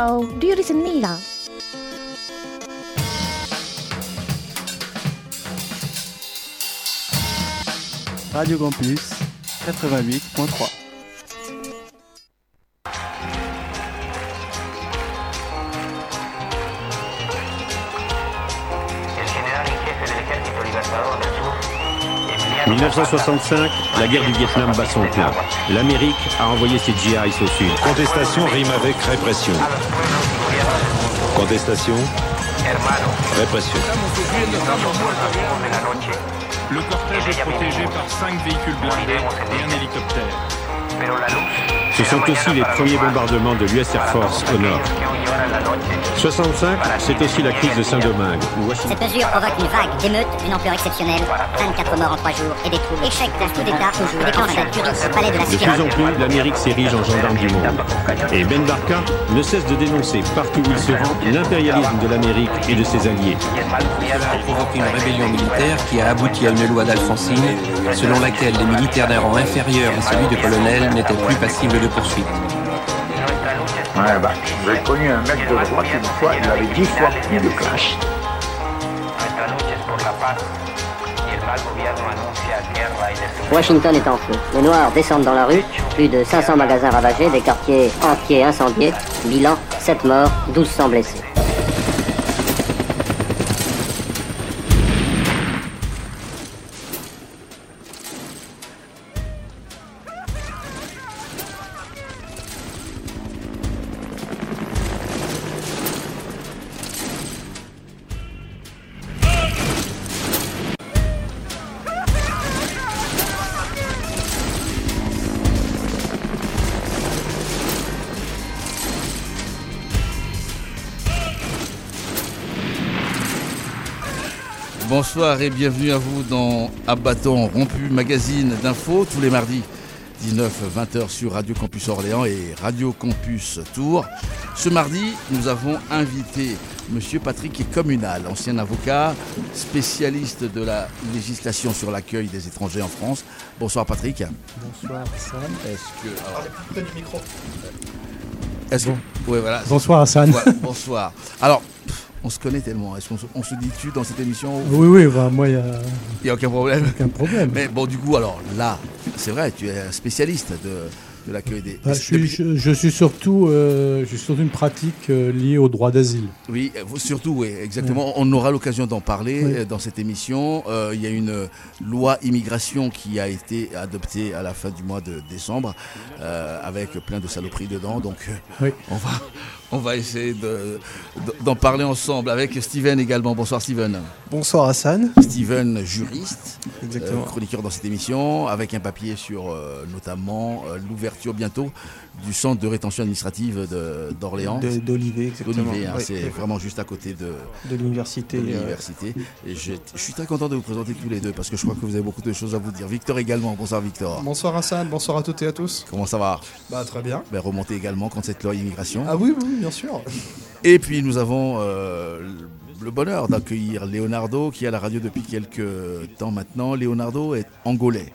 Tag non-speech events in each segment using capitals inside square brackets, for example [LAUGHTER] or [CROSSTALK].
Oh, do you listen me là Radio Campus 88.3. 1965, la guerre du Vietnam bat son plein. L'Amérique a envoyé ses GIs au sud. Contestation rime avec répression. Contestation, répression. Le cortège est protégé par cinq véhicules blindés et un hélicoptère. Ce sont aussi les premiers bombardements de l'US Air Force au nord. 65, c'est aussi la crise de Saint-Domingue. Cette mesure provoque une vague d'émeutes d'une ampleur exceptionnelle. 24 morts en 3 jours et des troubles. Échec d'un coup d'État toujours. Déclenche à Turin, au palais de la De plus en plus, l'Amérique s'érige en gendarme du monde. Et Ben Barka ne cesse de dénoncer partout où il se rend l'impérialisme de l'Amérique et de ses alliés. a provoqué une rébellion militaire qui a abouti à une loi d'Alfonsine selon laquelle les militaires d'un rang inférieur à celui de colonel n'étaient plus passibles de poursuite. Ouais, bah, j'ai connu un mec de droite une fois, il avait dix fois plus de clash. Washington est en feu. Les Noirs descendent dans la rue. Plus de 500 magasins ravagés, des quartiers entiers incendiés. Bilan 7 morts, 1200 blessés. Bonsoir et bienvenue à vous dans Abattant Rompu, magazine d'infos tous les mardis 19-20h sur Radio Campus Orléans et Radio Campus Tours. Ce mardi, nous avons invité Monsieur Patrick Communal, ancien avocat, spécialiste de la législation sur l'accueil des étrangers en France. Bonsoir Patrick. Bonsoir Hassan. Est-ce que... alors, est-ce que... Ouais, voilà. Bonsoir Hassan. Ouais, bonsoir. Alors, pff, on se connaît tellement. Est-ce qu'on se, on se dit-tu dans cette émission Oui, oui, bah, moi, il n'y a a aucun problème. aucun problème. Mais bon, du coup, alors là, c'est vrai, tu es un spécialiste de, de l'accueil des. Bah, je, suis, je, je suis surtout, euh, je suis surtout une pratique euh, liée au droit d'asile. Oui, surtout, oui, exactement. On aura l'occasion d'en parler euh, dans cette émission. Euh, il y a une loi immigration qui a été adoptée à la fin du mois de décembre, avec plein de saloperies dedans. Donc, Oui. on va, on va essayer de- de- d'en parler ensemble avec Steven également. Bonsoir, Steven. Bonsoir Hassan. Steven, juriste, Exactement. euh, chroniqueur dans cette émission, avec un papier sur euh, notamment euh, l'ouverture bientôt du centre de rétention administrative d'Orléans. De- D'Olivier, exactement. D'Olivet, hein, Oui, c'est oui. vraiment juste à côté de, de l'université. de euh, l'université. Et je, je suis très content de vous présenter tous les deux parce que je crois que vous avez beaucoup de choses à vous dire. Victor également, bonsoir Victor. Bonsoir Hassan, bonsoir à toutes et à tous. Comment ça va? Bah très bien. ben, Remonter également contre cette loi immigration. Ah oui, oui, bien sûr. Et puis nous avons euh, le bonheur d'accueillir Leonardo qui est à la radio depuis quelques temps maintenant. Leonardo est angolais.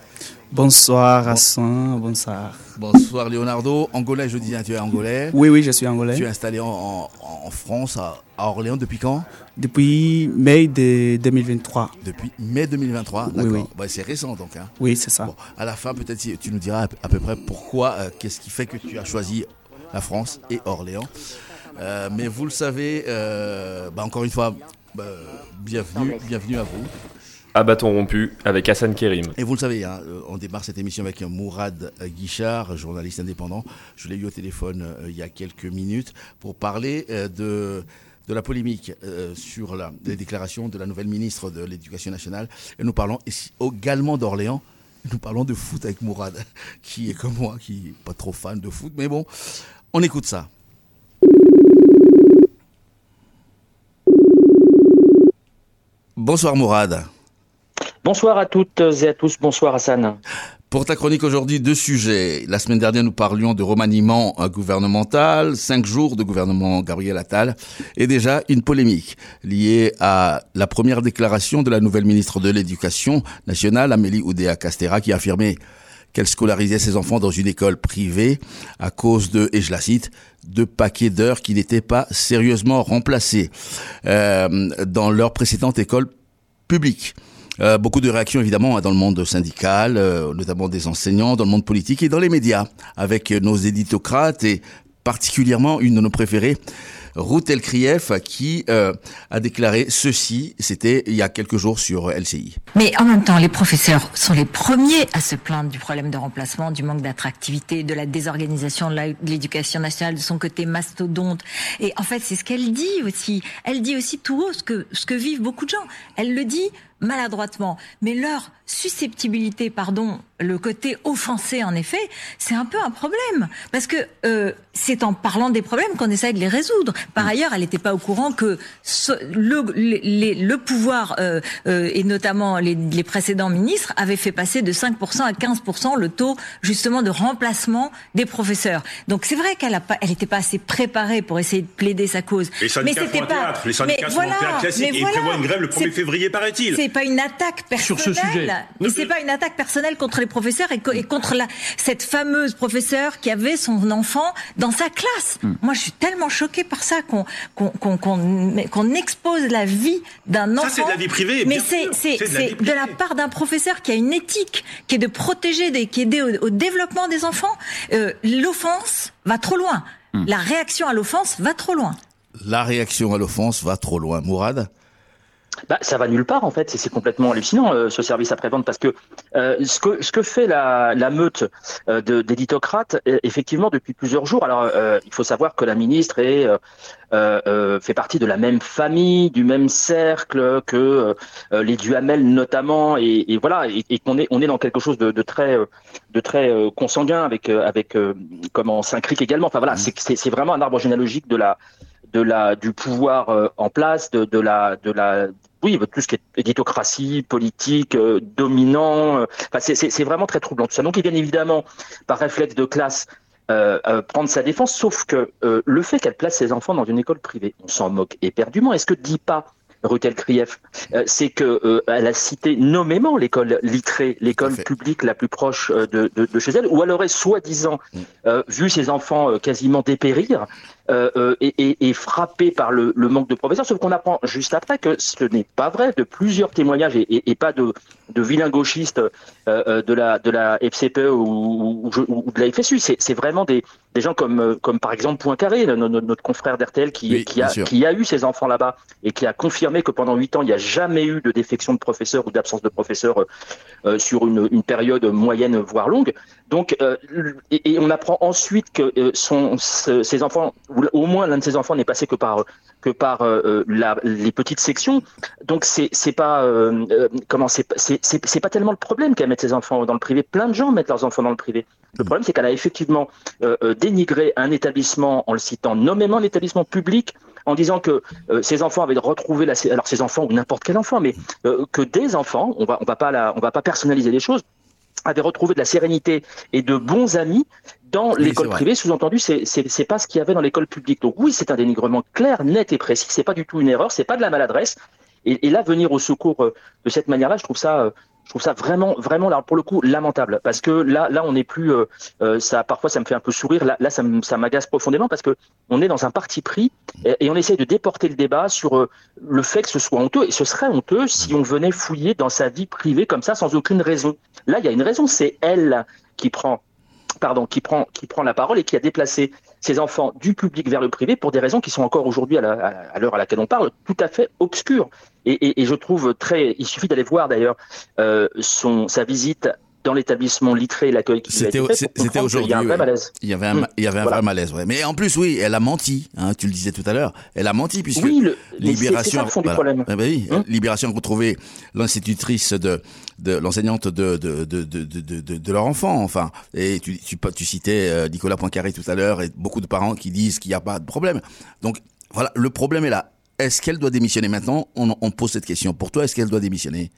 Bonsoir Hassan, bonsoir. Bonsoir Leonardo. Angolais, je disais, tu es angolais. Oui, oui, je suis angolais. Tu es installé en, en- en France, à, à Orléans, depuis quand? Depuis mai de 2023. Depuis mai 2023. Oui, D'accord. oui. Bah, c'est récent donc. Hein. Oui, c'est ça. Bon, à la fin, peut-être tu nous diras à peu- à peu près pourquoi, euh, qu'est-ce qui fait que tu as choisi la France et Orléans. Euh, mais vous le savez, euh, bah, encore une fois, bah, bienvenue, bienvenue à vous. À bâton rompu avec Hassan Kerim. Et vous le savez, hein, euh, on démarre cette émission avec Mourad Guichard, journaliste indépendant. Je l'ai eu au téléphone euh, il y a quelques minutes pour parler euh, de, de la polémique sur la, les déclarations de la nouvelle ministre de l'Éducation nationale. Et nous parlons ici également d'Orléans. Nous parlons de foot avec Mourad, [LAUGHS] qui est comme moi, qui n'est pas trop fan de foot. Mais bon, on écoute ça. Bonsoir Mourad. Bonsoir à toutes et à tous, bonsoir Hassan. Pour ta chronique aujourd'hui, deux sujets. La semaine dernière, nous parlions de remaniement euh, gouvernemental, cinq jours de gouvernement Gabriel Attal, et déjà une polémique liée à la première déclaration de la nouvelle ministre de l'Éducation nationale, Amélie Oudéa Castera, qui a affirmé qu'elle scolarisait ses enfants dans une école privée à cause de, et je la cite, de paquets d'heures qui n'étaient pas sérieusement remplacés euh, dans leur précédente école publique. Euh, beaucoup de réactions évidemment dans le monde syndical, euh, notamment des enseignants, dans le monde politique et dans les médias, avec nos éditocrates et particulièrement une de nos préférées, Ruth Elkrief, qui euh, a déclaré ceci, c'était il y a quelques jours sur LCI. Mais en même temps, les professeurs sont les premiers à se plaindre du problème de remplacement, du manque d'attractivité, de la désorganisation de l'éducation nationale, de son côté mastodonte. Et en fait, c'est ce qu'elle dit aussi. Elle dit aussi tout haut ce que, ce que vivent beaucoup de gens. Elle le dit maladroitement, mais leur susceptibilité, pardon, le côté offensé en effet, c'est un peu un problème parce que euh, c'est en parlant des problèmes qu'on essaie de les résoudre. Par ailleurs, elle n'était pas au courant que le, le pouvoir euh, euh, et notamment les, les, précédents ministres avaient fait passer de 5% à 15% le taux justement de remplacement des professeurs. Donc c'est vrai qu'elle n'était pas assez préparée pour essayer de plaider sa cause. Les syndicats mais c'était pas. Les syndicats mais sont voilà, classique et voilà, prévoient une grève le 1er février, paraît-il c'est pas une attaque personnelle. Sur ce sujet. Mais c'est pas une attaque personnelle contre les professeurs et, contre la, cette fameuse professeure qui avait son enfant dans sa classe. Hmm. Moi, je suis tellement choquée par ça qu'on expose la vie d'un enfant. Ça, c'est de la vie privée. Mais c'est c'est de, la part d'un professeur qui a une éthique, qui est de protéger, des, qui est aidé au, développement des enfants. Euh, L'offense va trop loin. Hmm. La réaction à l'offense va trop loin. La réaction à l'offense va trop loin. Mourad? Bah, ça va nulle part en fait, c'est complètement hallucinant euh, ce service après-vente parce que euh, ce que ce que fait la, la meute euh, d'éditocrates effectivement depuis plusieurs jours. Alors euh, il faut savoir que la ministre est fait partie de la même famille, du même cercle que les Duhamel notamment et, et voilà et, et qu'on est on est dans quelque chose de, de très de très consanguin avec avec comment Saint-Cric également. Enfin voilà, mmh. c'est c'est vraiment un arbre généalogique de la de la du pouvoir euh, en place, de, de la de la oui, tout ce qui est éditocratie, politique, euh, dominant. Euh, enfin, c'est vraiment très troublant tout ça. Donc, il bien évidemment, par réflexe de classe, prendre sa défense, sauf que le fait qu'elle place ses enfants dans une école privée, on s'en moque éperdument. Est-ce que dit pas Rutel Krief, c'est que elle a cité nommément l'école Littré, l'école publique la plus proche de, de, de, chez elle, où elle aurait soi-disant mm. vu ses enfants quasiment dépérir euh, euh, est, frappé par le, le, manque de professeurs, sauf qu'on apprend juste après que ce n'est pas vrai, de plusieurs témoignages et, et, pas de, de vilains gauchistes euh, de, la, de la FCPE ou, ou, ou de la FSU. C'est vraiment des, des gens comme, comme par exemple Poincaré, notre, notre confrère d'RTL, qui, qui, a, qui a eu ses enfants là-bas et qui a confirmé que pendant huit ans, il n'y a jamais eu de défection de professeurs ou d'absence de professeurs euh, sur une, une, période moyenne, voire longue. Donc, et, et, on apprend ensuite que son, ses enfants au moins l'un de ses enfants n'est passé que par que par euh, euh, la, les petites sections. Donc c'est c'est pas euh, comment c'est c'est pas tellement le problème qu'elle mette ses enfants dans le privé. Plein de gens mettent leurs enfants dans le privé. Le problème c'est qu'elle a effectivement dénigré un établissement en le citant nommément un établissement public en disant que ses enfants avaient retrouvé la alors ses enfants ou n'importe quel enfant mais que des enfants on va on va pas la, on va pas personnaliser les choses avaient retrouvé de la sérénité et de bons amis dans l'école privée. Sous-entendu, c'est c'est pas ce qu'il y avait dans l'école publique. Donc oui, c'est un dénigrement clair, net et précis. C'est pas du tout une erreur, c'est pas de la maladresse. Et, et, là, venir au secours euh, de cette manière-là, je trouve ça, euh, je trouve ça vraiment, vraiment, là, pour le coup, lamentable. Parce que là, là, on n'est plus, euh, ça, parfois, ça me fait un peu sourire. Là, là ça m'agace profondément parce que on est dans un parti pris et, on essaie de déporter le débat sur le fait que ce soit honteux. Et ce serait honteux si on venait fouiller dans sa vie privée comme ça sans aucune raison. Là, il y a une raison, c'est elle qui prend pardon, qui prend, qui prend la parole et qui a déplacé ses enfants du public vers le privé pour des raisons qui sont encore aujourd'hui, à l'heure à, laquelle on parle, tout à fait obscures. Et, et, et je trouve très, il suffit d'aller voir d'ailleurs euh, son sa visite dans l'établissement littré, l'accueil qui C'était c'était aujourd'hui. Il y a un vrai malaise. Il y avait un, il y avait un vrai malaise, ouais. Mais en plus, oui, elle a menti. Hein, tu le disais tout à l'heure. Elle a menti puisque oui, le, Libération, c'est du problème. Eh ben oui, hum Libération a retrouvé l'institutrice de, de l'enseignante de de, de, de, de, de, leur enfant. Enfin, et tu, tu, tu citais euh, Nicolas Poincaré tout à l'heure et beaucoup de parents qui disent qu'il n'y a pas de problème. Donc voilà, le problème est là. Est-ce qu'elle doit démissionner maintenant on, on pose cette question. Pour toi, est-ce qu'elle doit démissionner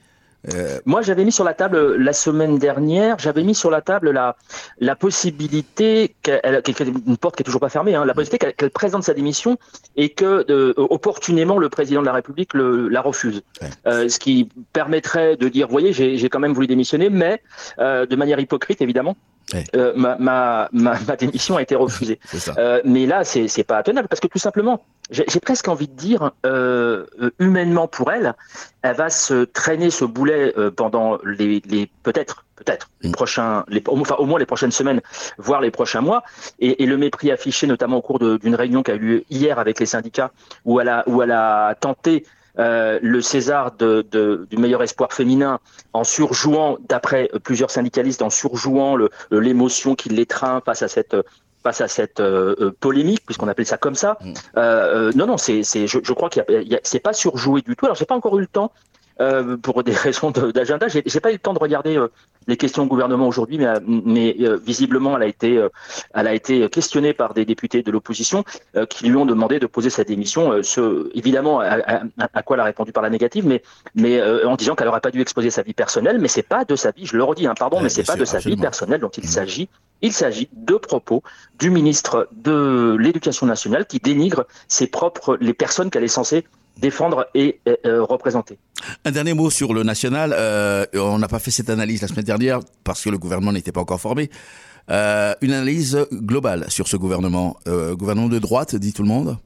Moi, j'avais mis sur la table la semaine dernière, j'avais mis sur la table la, la possibilité qu'elle, une porte qui est toujours pas fermée, hein, la possibilité qu'elle, présente sa démission et que de, opportunément le président de la République le, la refuse. ce qui permettrait de dire, voyez, j'ai, j'ai quand même voulu démissionner, mais de manière hypocrite évidemment, euh, ma, ma, ma, ma, démission a été refusée. [LAUGHS] Euh, mais là, c'est, c'est pas tenable parce que tout simplement, j'ai, presque envie de dire, euh, euh humainement pour elle, elle va se traîner ce boulet euh, pendant les, les peut-être, peut-être les mm. prochains, les, enfin au moins les prochaines semaines, voire les prochains mois. Et, et le mépris affiché, notamment au cours d'une réunion qui a eu lieu hier avec les syndicats, où elle a, où elle a tenté euh, le César de, de, du meilleur espoir féminin en surjouant, d'après plusieurs syndicalistes, en surjouant l'émotion qui l'étreint face à cette face à cette euh, euh, polémique, puisqu'on appelle ça comme ça. Mm. non, non, c'est, je, je, crois qu'il y a, c'est pas surjoué du tout. Alors, j'ai pas encore eu le temps euh, pour des [LAUGHS] raisons d'agenda. J'ai, j'ai pas eu le temps de regarder euh, les questions au gouvernement aujourd'hui, mais, mais euh, visiblement, elle a été, elle a été questionnée par des députés de l'opposition qui lui ont demandé de poser sa démission. ce, évidemment, à, à, quoi elle a répondu par la négative, mais, mais en disant qu'elle n'aurait pas dû exposer sa vie personnelle, mais c'est pas de sa vie. Je le redis, hein, pardon, mais c'est pas de sa vie personnelle dont il mmh. s'agit. Il s'agit de propos du ministre de l'Éducation nationale qui dénigre ses propres les personnes qu'elle est censée défendre et euh, représenter. Un dernier mot sur le national. Euh, on n'a pas fait cette analyse la semaine dernière parce que le gouvernement n'était pas encore formé. Euh, une analyse globale sur ce gouvernement. Euh, gouvernement de droite, dit tout le monde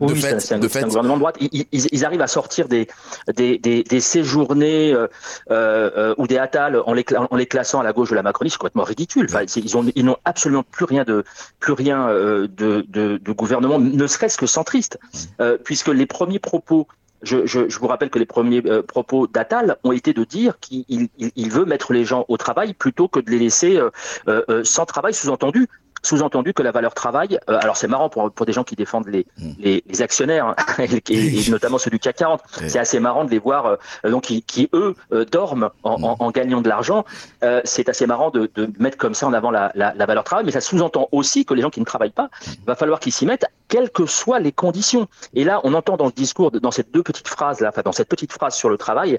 oui, c'est un, gouvernement de droite. Ils, ils, arrivent à sortir des, des, des, des séjournées euh, euh, ou des Attal en les, en les classant à la gauche de la Macronie, c'est complètement ridicule. Enfin, ils ont ils n'ont absolument plus rien de plus rien euh, de, de, de, gouvernement, ne serait-ce que centriste, euh, puisque les premiers propos je, je, je, vous rappelle que les premiers euh, propos d'Attal ont été de dire qu'il il, il, veut mettre les gens au travail plutôt que de les laisser euh, euh, sans travail, sous-entendu sous-entendu que la valeur travail, euh, alors c'est marrant pour, pour des gens qui défendent les, hmm. les, les, actionnaires, hein, [LAUGHS] et, notamment ceux du CAC 40, c'est assez marrant de les voir, euh, donc qui, qui eux euh, dorment en, en, en, gagnant de l'argent. c'est assez marrant de, de, mettre comme ça en avant la, la, la valeur travail, mais ça sous-entend aussi que les gens qui ne travaillent pas, il va falloir qu'ils s'y mettent, quelles que soient les conditions. Et là, on entend dans le discours, dans ces deux petites phrases là, enfin dans cette petite phrase sur le travail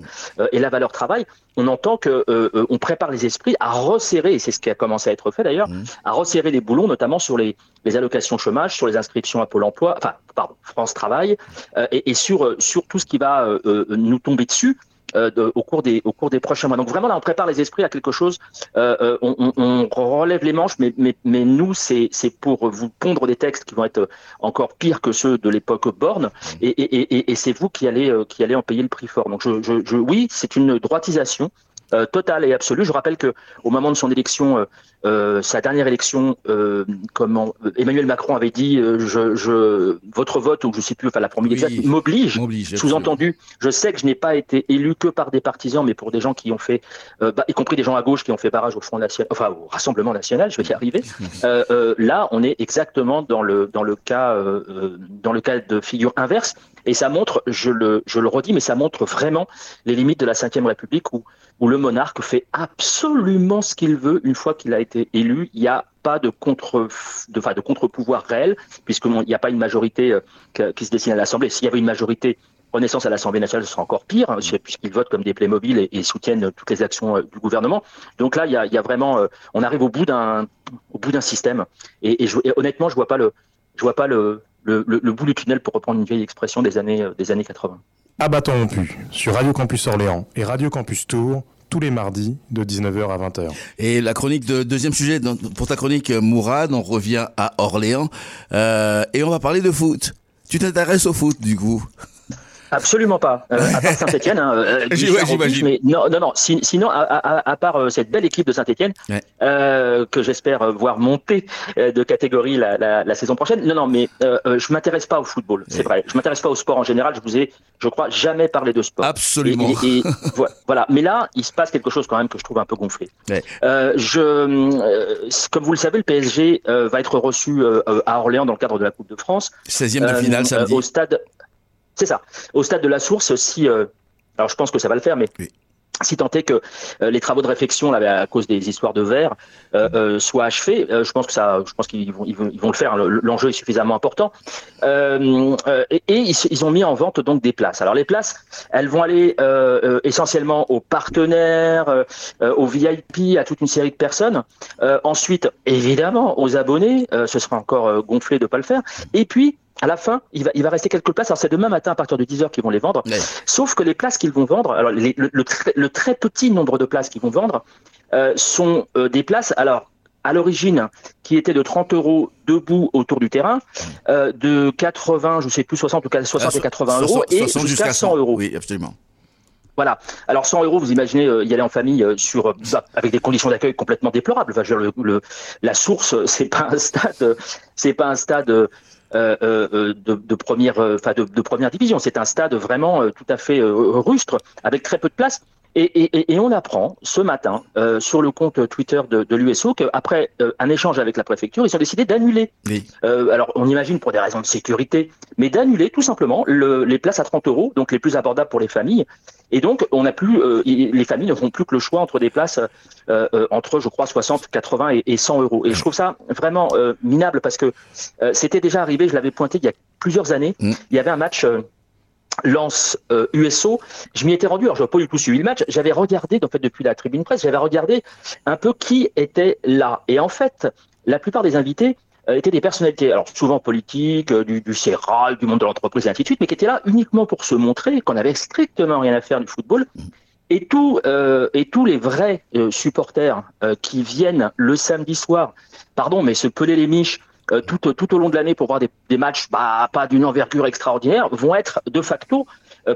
et la valeur travail, on entend que on prépare les esprits à resserrer, et c'est ce qui a commencé à être fait d'ailleurs, mmh. à resserrer les boulons, notamment sur les, les, allocations chômage, sur les inscriptions à Pôle emploi, enfin, pardon, France Travail, euh, et, et, sur, euh, sur tout ce qui va euh, nous tomber dessus. De, au, cours des, au cours des prochains mois. Donc vraiment là, on prépare les esprits à quelque chose. Euh, on, on, relève les manches, mais, mais, mais nous, c'est pour vous pondre des textes qui vont être encore pires que ceux de l'époque Borne, et, et, et, c'est vous qui allez, qui allez en payer le prix fort. Donc je, je oui, c'est une droitisation euh, totale et absolue. Je rappelle que au moment de son élection, euh, euh sa dernière élection, euh, comment Emmanuel Macron avait dit je, je, votre vote ou je sais plus, enfin la formule exacte m'oblige. Sous-entendu, je sais que je n'ai pas été élu que par des partisans, mais pour des gens qui ont fait, bah, y compris des gens à gauche qui ont fait barrage au Front national, enfin au Rassemblement national. Je vais y arriver. [LAUGHS] là, on est exactement dans le dans le cas dans le cas de figure inverse. Et ça montre, je le, je le redis, mais ça montre vraiment les limites de la Ve République où, où le monarque fait absolument ce qu'il veut une fois qu'il a été élu. Il n'y a pas de contre, enfin, de contre-pouvoir réel, puisqu'il n'y a pas une majorité euh, qui se dessine à l'Assemblée. S'il y avait une majorité Renaissance à l'Assemblée nationale, ce sera encore pire, hein, puisqu'ils votent comme des Playmobil et, et soutiennent toutes les actions euh, du gouvernement. Donc là, il y a, vraiment, euh, on arrive au bout d'un, système. Et, honnêtement, je vois pas le, vois pas le, bout du tunnel, pour reprendre une vieille expression des années, des années 80. Abattons pu sur Radio Campus Orléans et Radio Campus Tours tous les mardis de 19h à 20h. Et la chronique de deuxième sujet pour ta chronique Mourad, on revient à Orléans euh, et on va parler de foot. Tu t'intéresses au foot du coup? Absolument pas. Euh, à part Saint-Etienne, hein, euh, [LAUGHS] mais non, non, non. sinon, à, à, à part euh, cette belle équipe de Saint-Etienne euh, que j'espère voir monter de catégorie la, la, la, saison prochaine. Non, non, mais je m'intéresse pas au football. C'est vrai. Je m'intéresse pas au sport en général. Je vous ai, je crois, jamais parlé de sport. Absolument. Et, et, [LAUGHS] voilà. Mais là, il se passe quelque chose quand même que je trouve un peu gonflé. je, comme vous le savez, le PSG va être reçu à Orléans dans le cadre de la Coupe de France. 16e de finale samedi. Au stade c'est ça. Au stade de la source, si. Euh, alors je pense que ça va le faire, mais. si tant est que euh, les travaux de réflexion là, à cause des histoires de verre euh, soient achevés, je pense que ça, je pense qu'ils vont, ils vont, ils vont, le faire. L'enjeu est suffisamment important. et, et ils, ont mis en vente donc des places. Alors les places, elles vont aller essentiellement aux partenaires, aux VIP, à toute une série de personnes. ensuite, évidemment, aux abonnés. ce sera encore gonflé de pas le faire. Et puis à la fin, il va, il va rester quelques places. Alors c'est demain matin à partir de 10h qu'ils vont les vendre. Sauf que les places qu'ils vont vendre, alors le, très, petit nombre de places qu'ils vont vendre euh, sont euh, des places, alors à l'origine, qui étaient de 30 euros debout autour du terrain, euh, de 80, je sais plus, 60 ou 60 et 80 euros, et jusqu'à 100 euros. Oui, absolument. Voilà. Alors 100 euros, vous imaginez y aller en famille sur bah, avec des conditions d'accueil complètement déplorables. Enfin, le, la source, [LAUGHS] c'est pas un stade, c'est pas un stade euh, euh, de, première, euh, enfin de, première division. C'est un stade vraiment tout à fait rustre, avec très peu de place. Et, on apprend ce matin sur le compte Twitter de, l'USO qu'après un échange avec la préfecture, ils ont décidé d'annuler. alors on imagine pour des raisons de sécurité, mais d'annuler tout simplement les places à 30 euros, donc les plus abordables pour les familles, et donc, on a plus, euh, les familles ne font plus que le choix entre des places euh, euh, entre, je crois, 60, 80 et, 100 euros. Et je trouve ça vraiment minable parce que c'était déjà arrivé, je l'avais pointé il y a plusieurs années. Mm. Il y avait un match. Lance USO, je m'y étais rendu, alors je n'ai pas du tout suivi le match, j'avais regardé, en fait, depuis la tribune presse, j'avais regardé un peu qui était là. Et en fait, la plupart des invités euh, étaient des personnalités, alors souvent politiques, euh, du, du CERAL, du monde de l'entreprise, et ainsi de suite, mais qui étaient là uniquement pour se montrer qu'on avait strictement rien à faire du football. Et, euh, et tous les vrais supporters qui viennent le samedi soir, pardon, mais se peler les miches tout, tout au long de l'année pour voir des, matchs bah, pas d'une envergure extraordinaire, vont être de facto,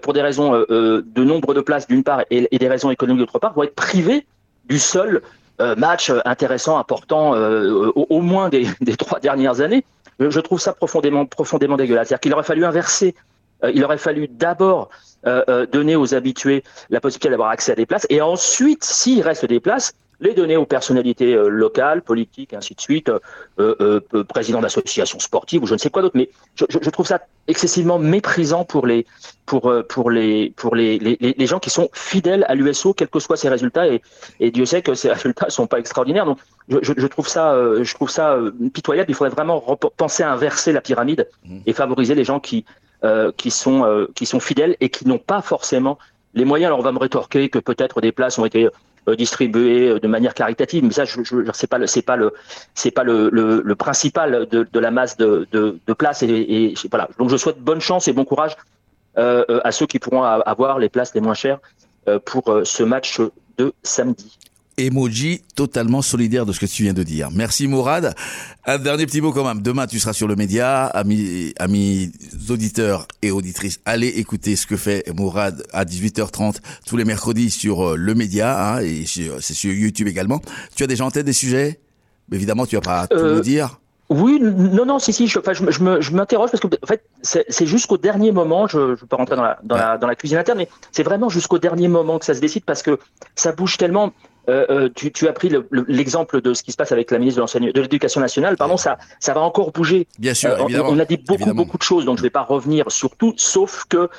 pour des raisons de nombre de places d'une part et, des raisons économiques d'autre part, vont être privés du seul euh, match intéressant, important, euh, au, moins [LAUGHS] des, trois dernières années. Je trouve ça profondément, profondément dégueulasse. C'est-à-dire qu'il aurait fallu inverser. Euh, il aurait fallu d'abord donner aux habitués la possibilité d'avoir accès à des places, et ensuite, s'il reste des places, les donner aux personnalités euh, locales, politiques, ainsi de suite, euh, euh, président d'associations sportives ou je ne sais quoi d'autre. Mais je, je, trouve ça excessivement méprisant pour les pour pour les pour les, les, les gens qui sont fidèles à l'USO, quels que soient ses résultats. Et, et Dieu sait que ces [LAUGHS] résultats sont pas extraordinaires. Donc je, je trouve ça je trouve ça pitoyable. Il faudrait vraiment penser à inverser la pyramide mmh. et favoriser les gens qui qui sont qui sont fidèles et qui n'ont pas forcément les moyens. Alors on va me rétorquer que peut-être des places ont été euh, distribué euh, de manière caritative. Mais ça, je, je, c'est pas le, c'est pas le, c'est pas le, le, principal de, la masse de, de, places. Et, et, voilà. Donc, je souhaite bonne chance et bon courage euh, à ceux qui pourront avoir les places les moins chères pour ce match de samedi emoji totalement solidaire de ce que tu viens de dire. Merci Mourad. Un dernier petit mot quand même. Demain, tu seras sur le média. Amis, amis auditeurs et auditrices, allez écouter ce que fait Mourad à 18h30 tous les mercredis sur euh, le média. Hein, et c'est sur YouTube également. Tu as déjà en tête des sujets? Évidemment, tu vas pas tout nous dire. Oui, non, non, si, si, je, enfin, je, je m'interroge parce que en fait, c'est jusqu'au dernier moment, je ne peux pas rentrer dans la, dans, la, dans la cuisine interne, mais c'est vraiment jusqu'au dernier moment que ça se décide parce que ça bouge tellement. Euh, euh, tu, tu, as pris l'exemple de ce qui se passe avec la ministre de l'Éducation nationale. Pardon, ça, ça va encore bouger. Bien sûr, euh, on, a dit beaucoup, beaucoup de choses, donc je ne vais pas revenir sur tout, sauf que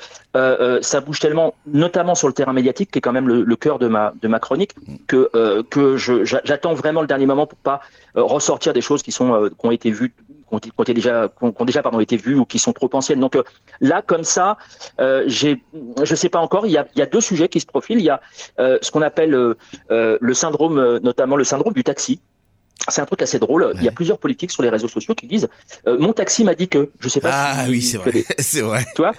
ça bouge tellement, notamment sur le terrain médiatique, qui est quand même le, cœur de ma, de ma chronique, mm. que, que j'attends vraiment le dernier moment pour pas ressortir des choses qui, sont, qui ont été vues qui ont, déjà, ont déjà pardon, été vues ou qui sont trop anciennes. Donc là, comme ça, euh, j'ai, je sais pas encore. Il y a, il y a deux sujets qui se profilent. Il y a ce qu'on appelle le syndrome, notamment le syndrome du taxi. C'est un truc assez drôle. Il y a plusieurs politiques sur les réseaux sociaux qui disent mon taxi m'a dit que. Je sais pas. Ah oui, c'est vrai. [LAUGHS] c'est vrai. Tu vois.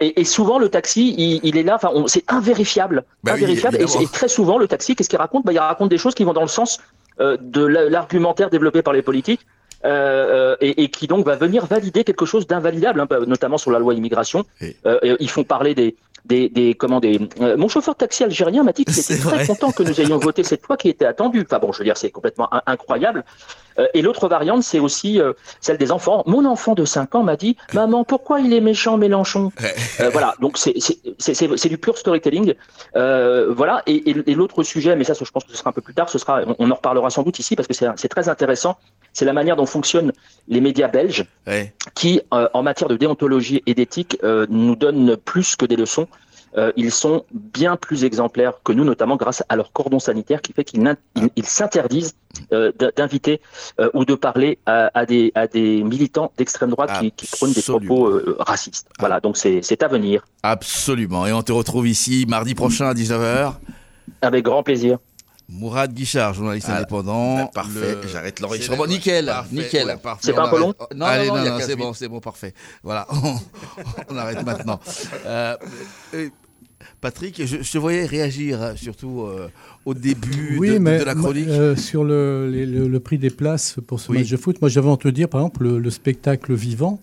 et, et, souvent le taxi, il, il est là. Enfin, c'est invérifiable, invérifiable. et, très souvent le taxi, qu'est-ce qu'il raconte? Bah, il raconte des choses qui vont dans le sens de l'argumentaire développé par les politiques. Euh, et, et, qui donc va venir valider quelque chose d'invalidable, hein, notamment sur la loi immigration. Euh, ils font parler des, des, des comment des. Euh, mon chauffeur taxi algérien m'a dit qu'il était très content que nous ayons voté cette loi qui était attendue. Enfin bon, je veux dire, c'est complètement incroyable. Euh, et l'autre variante, c'est aussi euh, celle des enfants. Mon enfant de 5 ans m'a dit Maman, pourquoi il est méchant, Mélenchon Voilà, donc c'est du pur storytelling. voilà, et, et, et l'autre sujet, mais ça, je pense que ce sera un peu plus tard, ce sera, on, en reparlera sans doute ici parce que c'est très intéressant. C'est la manière dont fonctionnent les médias belges qui, en matière de déontologie et d'éthique, nous donnent plus que des leçons euh, ils sont bien plus exemplaires que nous, notamment grâce à leur cordon sanitaire qui fait qu'ils s'interdisent euh, d'inviter euh, ou de parler à, des, à des militants d'extrême droite qui, qui, prônent des propos racistes. Voilà, donc c'est à venir. Absolument. Et on te retrouve ici mardi prochain à 19h. Avec grand plaisir. Mourad Guichard, journaliste indépendant. Ben, parfait, j'arrête l'enregistrement. Nickel, nickel. c'est pas un peu long Non, Allez, non, non, c'est bon, c'est bon, parfait. Voilà, [LAUGHS] on, arrête maintenant. Euh, Patrick, je, te voyais réagir, hein, surtout euh, au début de, la chronique. Euh, sur le, le, prix des places pour ce match de foot, moi j'avais entendu dire, par exemple, le, spectacle vivant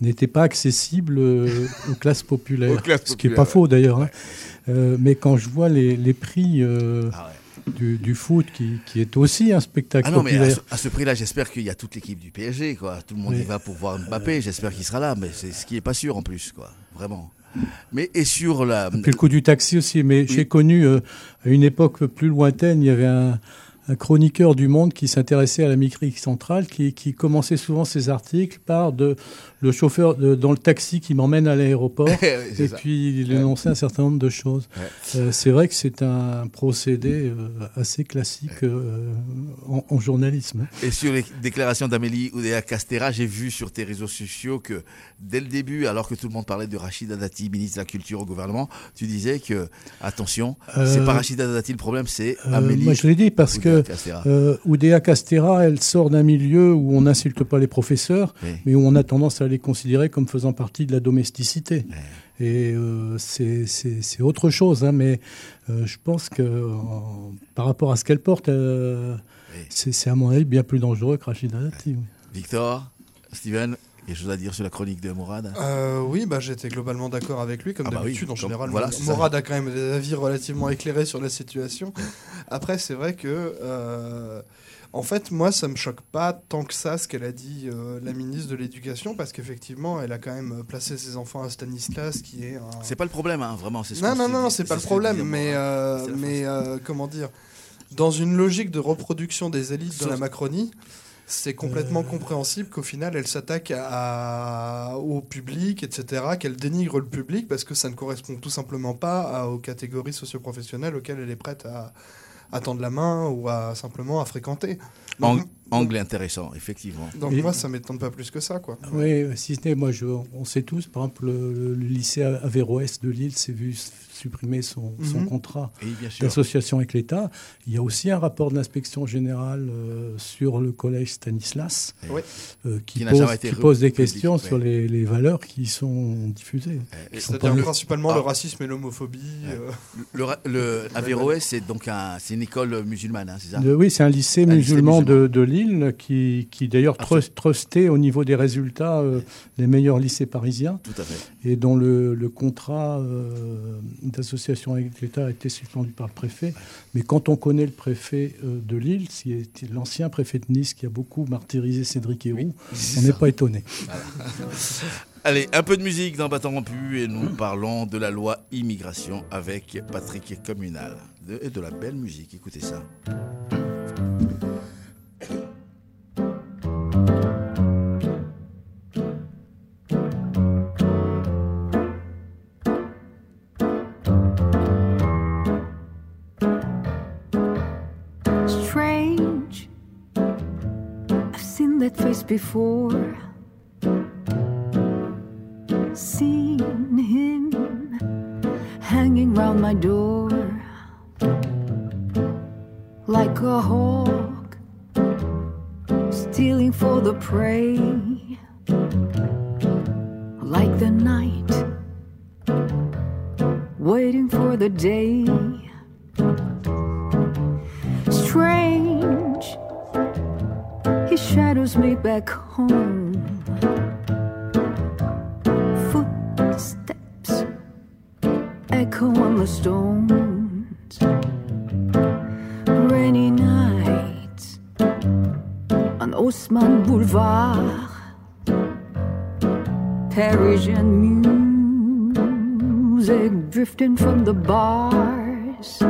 n'était pas accessible aux classes populaires. [LAUGHS] ce qui n'est pas faux d'ailleurs. Hein. mais quand je vois les, prix. Ah du, foot qui, est aussi un spectacle. Ah non, mais à ce, prix-là, j'espère qu'il y a toute l'équipe du PSG. Quoi. Tout le monde y va pour voir Mbappé. J'espère qu'il sera là, mais c'est ce qui n'est pas sûr en plus, quoi. Vraiment. Mais et sur la. Et puis le coup du taxi aussi. Mais j'ai connu euh, à une époque plus lointaine, il y avait un, un chroniqueur du Monde qui s'intéressait à la micrique centrale, qui, qui, commençait souvent ses articles par de, le chauffeur dans le taxi qui m'emmène à l'aéroport, [LAUGHS] et puis il énonçait un certain nombre de choses. Euh, c'est vrai que c'est un procédé euh, assez classique euh, en, journalisme. Et sur les déclarations d'Amélie Oudéa Castera, j'ai vu sur tes réseaux sociaux que dès le début, alors que tout le monde parlait de Rachida Dati, ministre de la Culture au gouvernement, tu disais que, attention, c'est pas Rachida Dati le problème, c'est Amélie. moi je l'ai dit parce que Oudéa Castera, elle sort d'un milieu où on n'insulte pas les professeurs, mais où on a tendance à les considérer comme faisant partie de la domesticité. Et euh, c'est autre chose, hein, mais euh, je pense que par rapport à ce qu'elle porte, c'est à mon avis bien plus dangereux que Rachida Dati. Victor, Steven, quelque chose à dire sur la chronique de Morad euh, Oui, bah, j'étais globalement d'accord avec lui, comme ah bah d'habitude. en général, Morad a quand même des avis relativement éclairés sur la situation. Après, c'est vrai que. Euh, en fait, moi, ça me choque pas tant que ça ce qu'elle a dit euh, la ministre de l'Éducation, parce qu'effectivement, elle a quand même placé ses enfants à Stanislas, qui est un... C'est pas le problème, hein, vraiment. Ce non, non, non, non, c'est pas le problème, mais, mais comment dire Dans une logique de reproduction des élites de la Macronie, c'est complètement euh. compréhensible qu'au final, elle s'attaque au public, etc., qu'elle dénigre le public parce que ça ne correspond tout simplement pas aux catégories socioprofessionnelles auxquelles elle est prête à, à tendre la main ou à simplement à fréquenter. angle intéressant, effectivement. Donc moi, ça m'étonne pas plus que ça, quoi. Oui, si ce n'est, moi, je, on sait tous, par exemple, le, lycée Averroès de Lille s'est vu supprimer son, mhm. contrat d'association avec l'État. Il y a aussi un rapport de l'inspection générale euh, sur le collège Stanislas euh, qui, pose, des questions sur les, valeurs qui sont diffusées. C'est-à-dire principalement le ah. racisme et l'homophobie. Euh. Le, le, Averroès, c'est donc un, une école musulmane, hein, c'est ça? Oui, c'est un lycée musulman, De, Lille qui, qui d'ailleurs ah, trustait au niveau des résultats les meilleurs lycées parisiens. Tout à fait. Et dont le, contrat d'association avec l'État a été suspendu par le préfet. Mais quand on connaît le préfet euh, de Lille, l'ancien préfet de Nice qui a beaucoup martyrisé Cédric Héroux, on n'est pas étonné. [LAUGHS] Allez, un peu de musique dans Bâton rompu et nous parlons de la loi immigration avec Patrick Communal. et de la belle musique, écoutez ça. Before. Seen him hanging round my door like a hawk stealing for the prey, like the night waiting for the day. Shadows me back home. Footsteps echo on the stones. Rainy nights on Osman Boulevard. Parisian music drifting from the bars.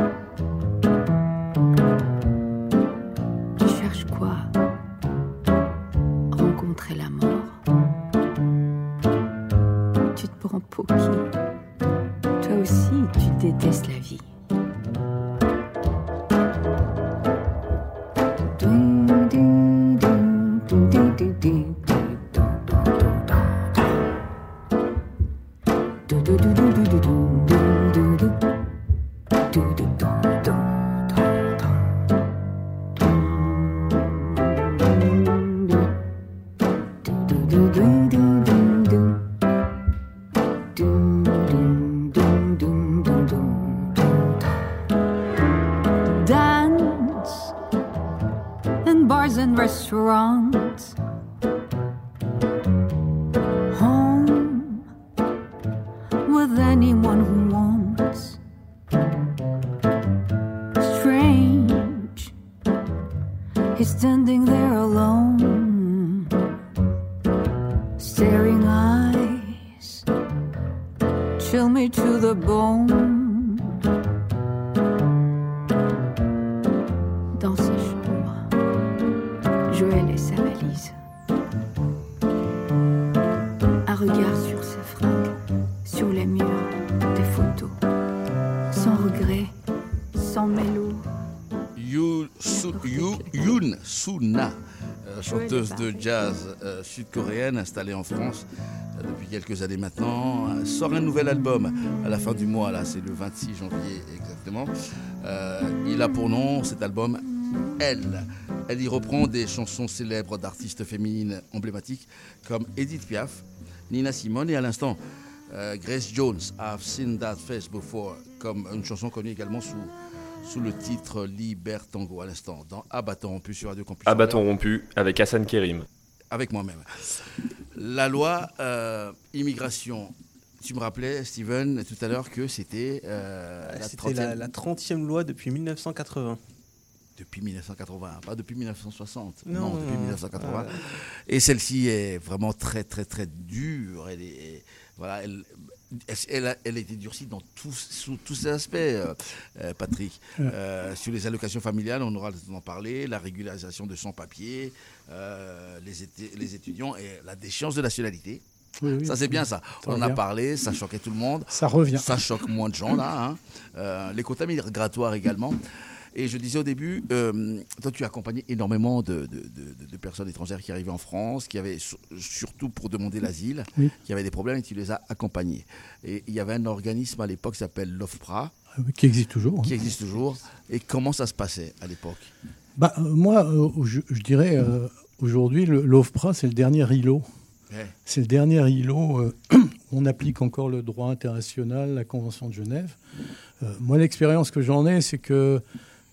De jazz euh, sud-coréenne installée en France euh, depuis quelques années maintenant, euh, sort un nouvel album à la fin du mois, là c'est le 26 janvier exactement. il a pour nom cet album Elle. Elle y reprend des chansons célèbres d'artistes féminines emblématiques comme Edith Piaf, Nina Simone et à l'instant Grace Jones, I've Seen That Face Before, comme une chanson connue également sous sous le titre Libertango à l'instant dans Abattant rompu sur Radio Campus. Abattant rompu avec Hassan Kerim. Avec moi-même. La loi euh, immigration. Tu me rappelais, Steven, tout à l'heure que c'était euh, la, 30e... la, 30e loi depuis 1980 depuis 1980, pas depuis 1960. Non, depuis 1980. Et celle-ci est vraiment très, très, très dure. Elle est, voilà, elle, elle, a, elle, été durcie dans tous, sous tous ces aspects, euh, euh, Patrick. Euh, sur les allocations familiales, on aura le temps d'en parler, la régularisation de sans-papier, les, les, étudiants et la déchéance de nationalité. ça, c'est bien ça. on en a parlé, ça choquait tout le monde. Ça revient. Ça choque moins de gens, là. Hein. les quotas migratoires également. Et je disais au début, euh, toi, tu as accompagné énormément de, personnes étrangères qui arrivaient en France, qui avaient surtout pour demander l'asile, qui avaient des problèmes et tu les as accompagnés. Et il y avait un organisme à l'époque qui s'appelle l'OFPRA. Ah qui existe toujours. Qui existe toujours. Et comment ça se passait à l'époque? Bah, euh, Moi, euh, je, dirais, aujourd'hui, l'OFPRA, c'est le dernier îlot. C'est le dernier îlot. [CLEARS THROAT] on applique encore le droit international, la Convention de Genève. moi, l'expérience que j'en ai, c'est que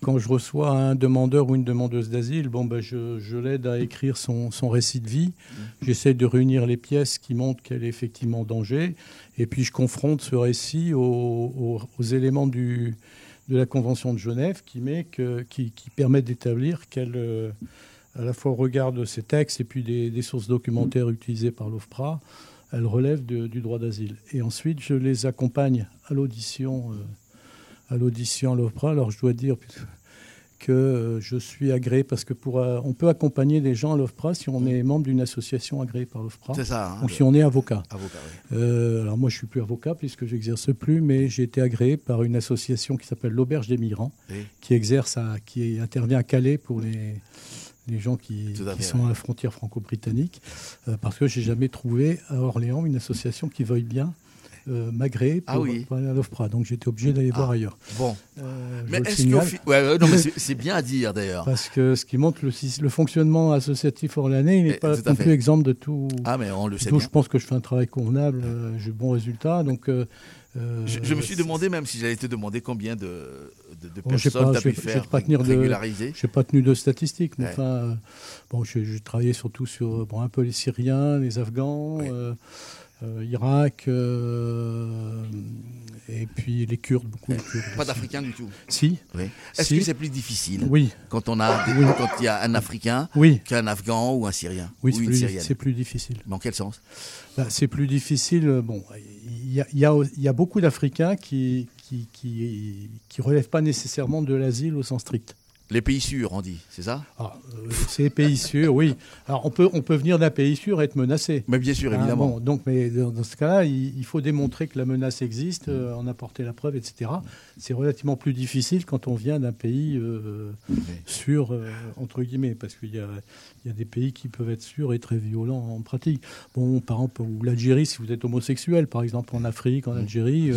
quand je reçois un demandeur ou une demandeuse d'asile, bon, ben, je, l'aide à écrire son, récit de vie. Mmh. J'essaie de réunir les pièces qui montrent qu'elle est effectivement en danger. Et puis je confronte ce récit aux, éléments du, de la Convention de Genève qui, met que, qui, permet d'établir qu'elle, euh, à la fois au regard de ces textes et puis des, sources documentaires utilisées par l'OFPRA, elle relève du droit d'asile. Et ensuite, je les accompagne à l'audition. Euh, à l'audition à l'OPRA. Alors je dois dire que euh, je suis agréé parce que pour, euh, on peut accompagner des gens à l'OFPRA si on est membre d'une association agréée par l'OFPRA. C'est ça. Hein, ou si on est avocat. avocat euh, alors moi je suis plus avocat puisque j'exerce plus, mais j'ai été agréé par une association qui s'appelle l'Auberge des migrants, qui exerce à, qui intervient à Calais pour les les gens qui, sont à la frontière franco-britannique, parce que j'ai jamais trouvé à Orléans une association qui veuille bien euh, Magré ah pour, aller à l'OFPRA. Donc j'étais obligé d'aller voir ah, ailleurs. Bon. Euh, mais est-ce c'est bien à dire d'ailleurs. Parce que ce qui montre le, le fonctionnement associatif orléanais, il n'est pas non plus exemple de tout. Ah, mais on le sait. Tout, je pense que je fais un travail convenable, euh, j'ai de bons résultats. Donc. je, me suis demandé même si j'allais te demander combien de, de, personnes tu as pu faire pas tenir régulariser. Je n'ai pas tenu de statistiques. Mais enfin, bon, j'ai travaillé surtout sur bon, un peu les Syriens, les Afghans. Euh, Irak, euh, et puis les Kurdes, beaucoup. Pas d'Africains du tout. Si. Est-ce que c'est plus difficile Oui. Quand on a, quand il y a un Africain qu'un Afghan ou un Syrien Oui, c'est plus, difficile. Dans quel sens bah, C'est plus difficile. Bon, il y a, y a, beaucoup d'Africains qui qui, qui, qui relèvent pas nécessairement de l'asile au sens strict. Les pays sûrs, on dit, c'est ça ah, euh, C'est les pays sûrs, oui. Alors on peut, on peut venir d'un pays sûr et être menacé. Mais bien sûr, évidemment. donc, mais dans, ce cas-là, il, faut démontrer que la menace existe, euh, en apporter la preuve, etc. C'est relativement plus difficile quand on vient d'un pays euh, sûr, entre guillemets, parce qu'il y a, il y a des pays qui peuvent être sûrs et très violents en pratique. Bon, par exemple, ou l'Algérie, si vous êtes homosexuel, par exemple, en Afrique, en mmh, Algérie,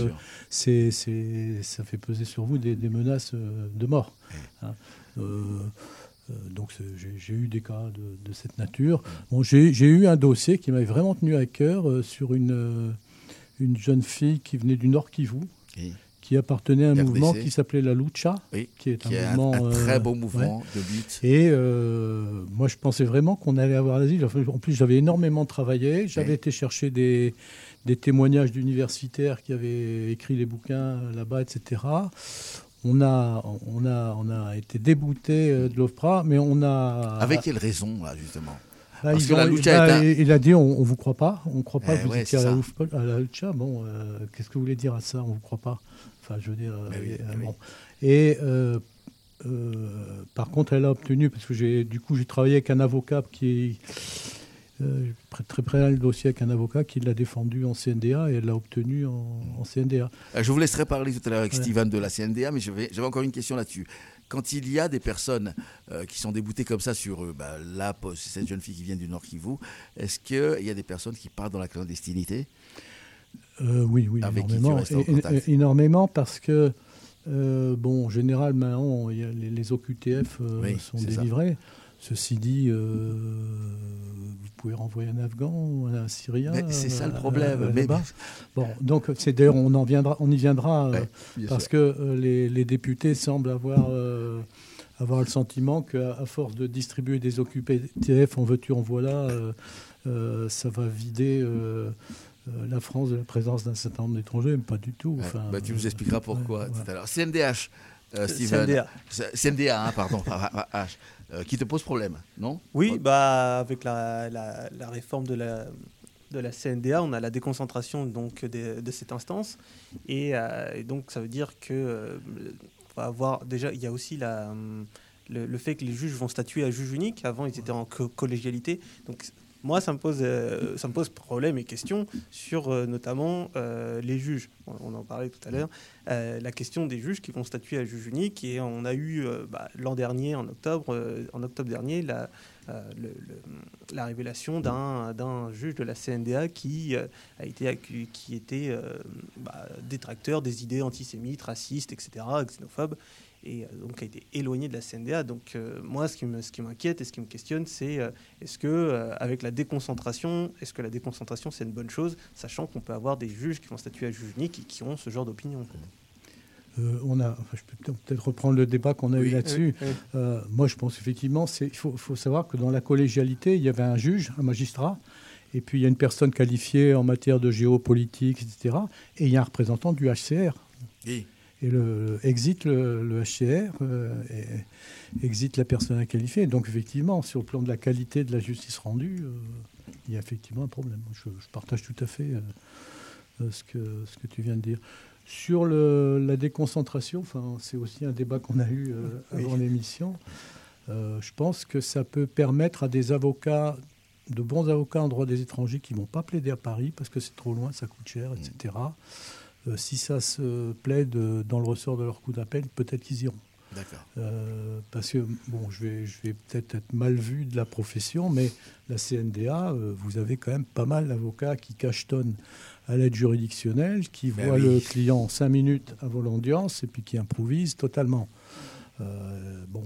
c'est, ça fait peser sur vous des, menaces de mort. Hein. Euh, euh, donc j'ai eu des cas de, cette nature. Bon, j'ai eu un dossier qui m'avait vraiment tenu à cœur euh, sur une, une jeune fille qui venait du Nord Kivu. qui appartenait à un mouvement qui s'appelait la Lucha, qui est un mouvement très beau mouvement de lutte. Et moi, je pensais vraiment qu'on allait avoir l'asile. En plus, j'avais énormément travaillé. J'avais été chercher des, des témoignages d'universitaires qui avaient écrit des bouquins là-bas, etc on a, on a, on a été débouté euh, de l'OFPRA, mais on a. Avec quelle raison, là, justement bah, Parce que la Lucha bah, Il a dit on ne vous croit pas, on ne croit pas eh que vous étiez à la, Lucha. Bon, euh, qu'est-ce que vous voulez dire à ça On ne vous croit pas. Enfin, je veux dire. Euh, bon. Et par contre, elle a obtenu, parce que j'ai, du coup, j'ai travaillé avec un avocat qui euh, très près le dossier avec un avocat qui l'a défendu en CNDA et elle l'a obtenu en, CNDA. Euh, je vous laisserai parler tout à l'heure avec Steven de la CNDA, mais j'avais encore une question là-dessus. Quand il y a des personnes euh, qui sont déboutées comme ça sur eux, bah, cette jeune fille qui vient du Nord Kivu, est-ce qu'il y a des personnes qui partent dans la clandestinité? Oui, oui, énormément. énormément parce que, bon, en général, maintenant, les, les, OQTF sont délivrés. Ceci dit, euh, vous pouvez renvoyer un Afghan ou un Syrien. C'est ça le euh, problème. mais... Bon, donc c'est d'ailleurs on en viendra, on y viendra euh, parce que les, députés semblent avoir avoir le sentiment qu'à force de distribuer des occupés TF en veux-tu en voilà, ça va vider. la France de la présence d'un certain nombre d'étrangers, mais pas du tout. Enfin, bah, tu nous expliqueras pourquoi tout à l'heure. CNDH, Steven. CNDA. CNDA, hein, pardon. [LAUGHS] Euh, qui te pose problème, non? Oui, bah, avec la, la, réforme de la, de la CNDA, on a la déconcentration donc, de, de cette instance. Et, euh, donc, ça veut dire que euh, va avoir, déjà, il y a aussi la, le, fait que les juges vont statuer à juge unique. Avant, ils étaient en collégialité. Donc, moi, ça me pose, euh, ça me pose problème et question sur euh, notamment euh, les juges. On, en parlait tout à l'heure. la question des juges qui vont statuer à juge unique. Et on a eu bah, l'an dernier, en octobre, en octobre dernier, la, la révélation d'un juge de la CNDA qui a été qui était bah, détracteur des idées antisémites, racistes, etc., xénophobes et euh, donc a été éloigné de la CNDA. Donc euh, moi, ce qui, me, ce qui m'inquiète et ce qui me questionne, c'est euh, est-ce que avec la déconcentration, est-ce que la déconcentration c'est une bonne chose, sachant qu'on peut avoir des juges qui vont statuer à juge unique et qui ont ce genre d'opinion. on a, je peux peut-être reprendre le débat qu'on a eu là-dessus. moi, je pense effectivement, il faut, faut, savoir que dans la collégialité, il y avait un juge, un magistrat, et puis il y a une personne qualifiée en matière de géopolitique, etc. Et il y a un représentant du HCR. Oui et le, exit le, HCR, euh, et exit la personne qualifiée. Donc effectivement, sur le plan de la qualité de la justice rendue, euh, il y a effectivement un problème. Je, partage tout à fait euh, ce, que, ce que tu viens de dire. Sur le, la déconcentration, c'est aussi un débat qu'on a eu avant l'émission. je pense que ça peut permettre à des avocats, de bons avocats en droit des étrangers qui ne vont pas plaider à Paris parce que c'est trop loin, ça coûte cher, etc. Euh, si ça se plaide dans le ressort de leur coup d'appel, peut-être qu'ils iront. D'accord. Euh, parce que, bon, je vais, je vais peut-être être mal vu de la profession, mais la CNDA, euh, vous avez quand même pas mal d'avocats qui cachetonnent à l'aide juridictionnelle, qui ben voient le client cinq minutes avant l'audience et puis qui improvisent totalement. bon,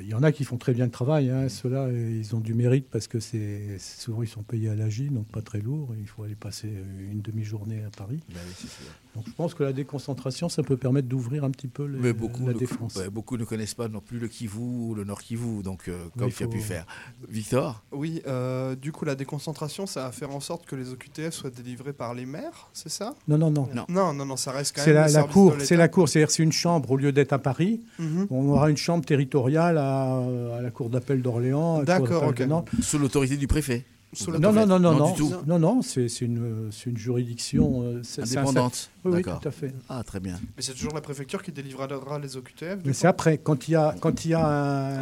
il y en a qui font très bien le travail. Hein. Ceux-là, ils ont du mérite parce que c'est souvent ils sont payés à l'AGI, donc pas très lourd. Il faut aller passer une demi-journée à Paris. Ben donc je pense que la déconcentration, ça peut permettre d'ouvrir un petit peu les, beaucoup la défense. beaucoup ne connaissent pas non plus le Kivu ou le Nord Kivu, donc euh, comme tu as pu faire. Victor? Oui, euh, du coup la déconcentration, ça va faire en sorte que les OQTF soient délivrés par les maires, c'est ça? Non non, non, non, non. Non, non, ça reste quand même. La, la cour, c'est la cour, c'est-à-dire c'est une chambre au lieu d'être à Paris, mhm. on aura une chambre territoriale à, la cour d'appel d'Orléans. D'accord, ok. Sous l'autorité du préfet non, non, non, non, non, non, non, c'est une, une juridiction euh, indépendante. Oui, oui, tout à fait. Ah, très bien. Mais c'est toujours la préfecture qui délivrera les OQTF Mais c'est après, quand il y a, quand il y a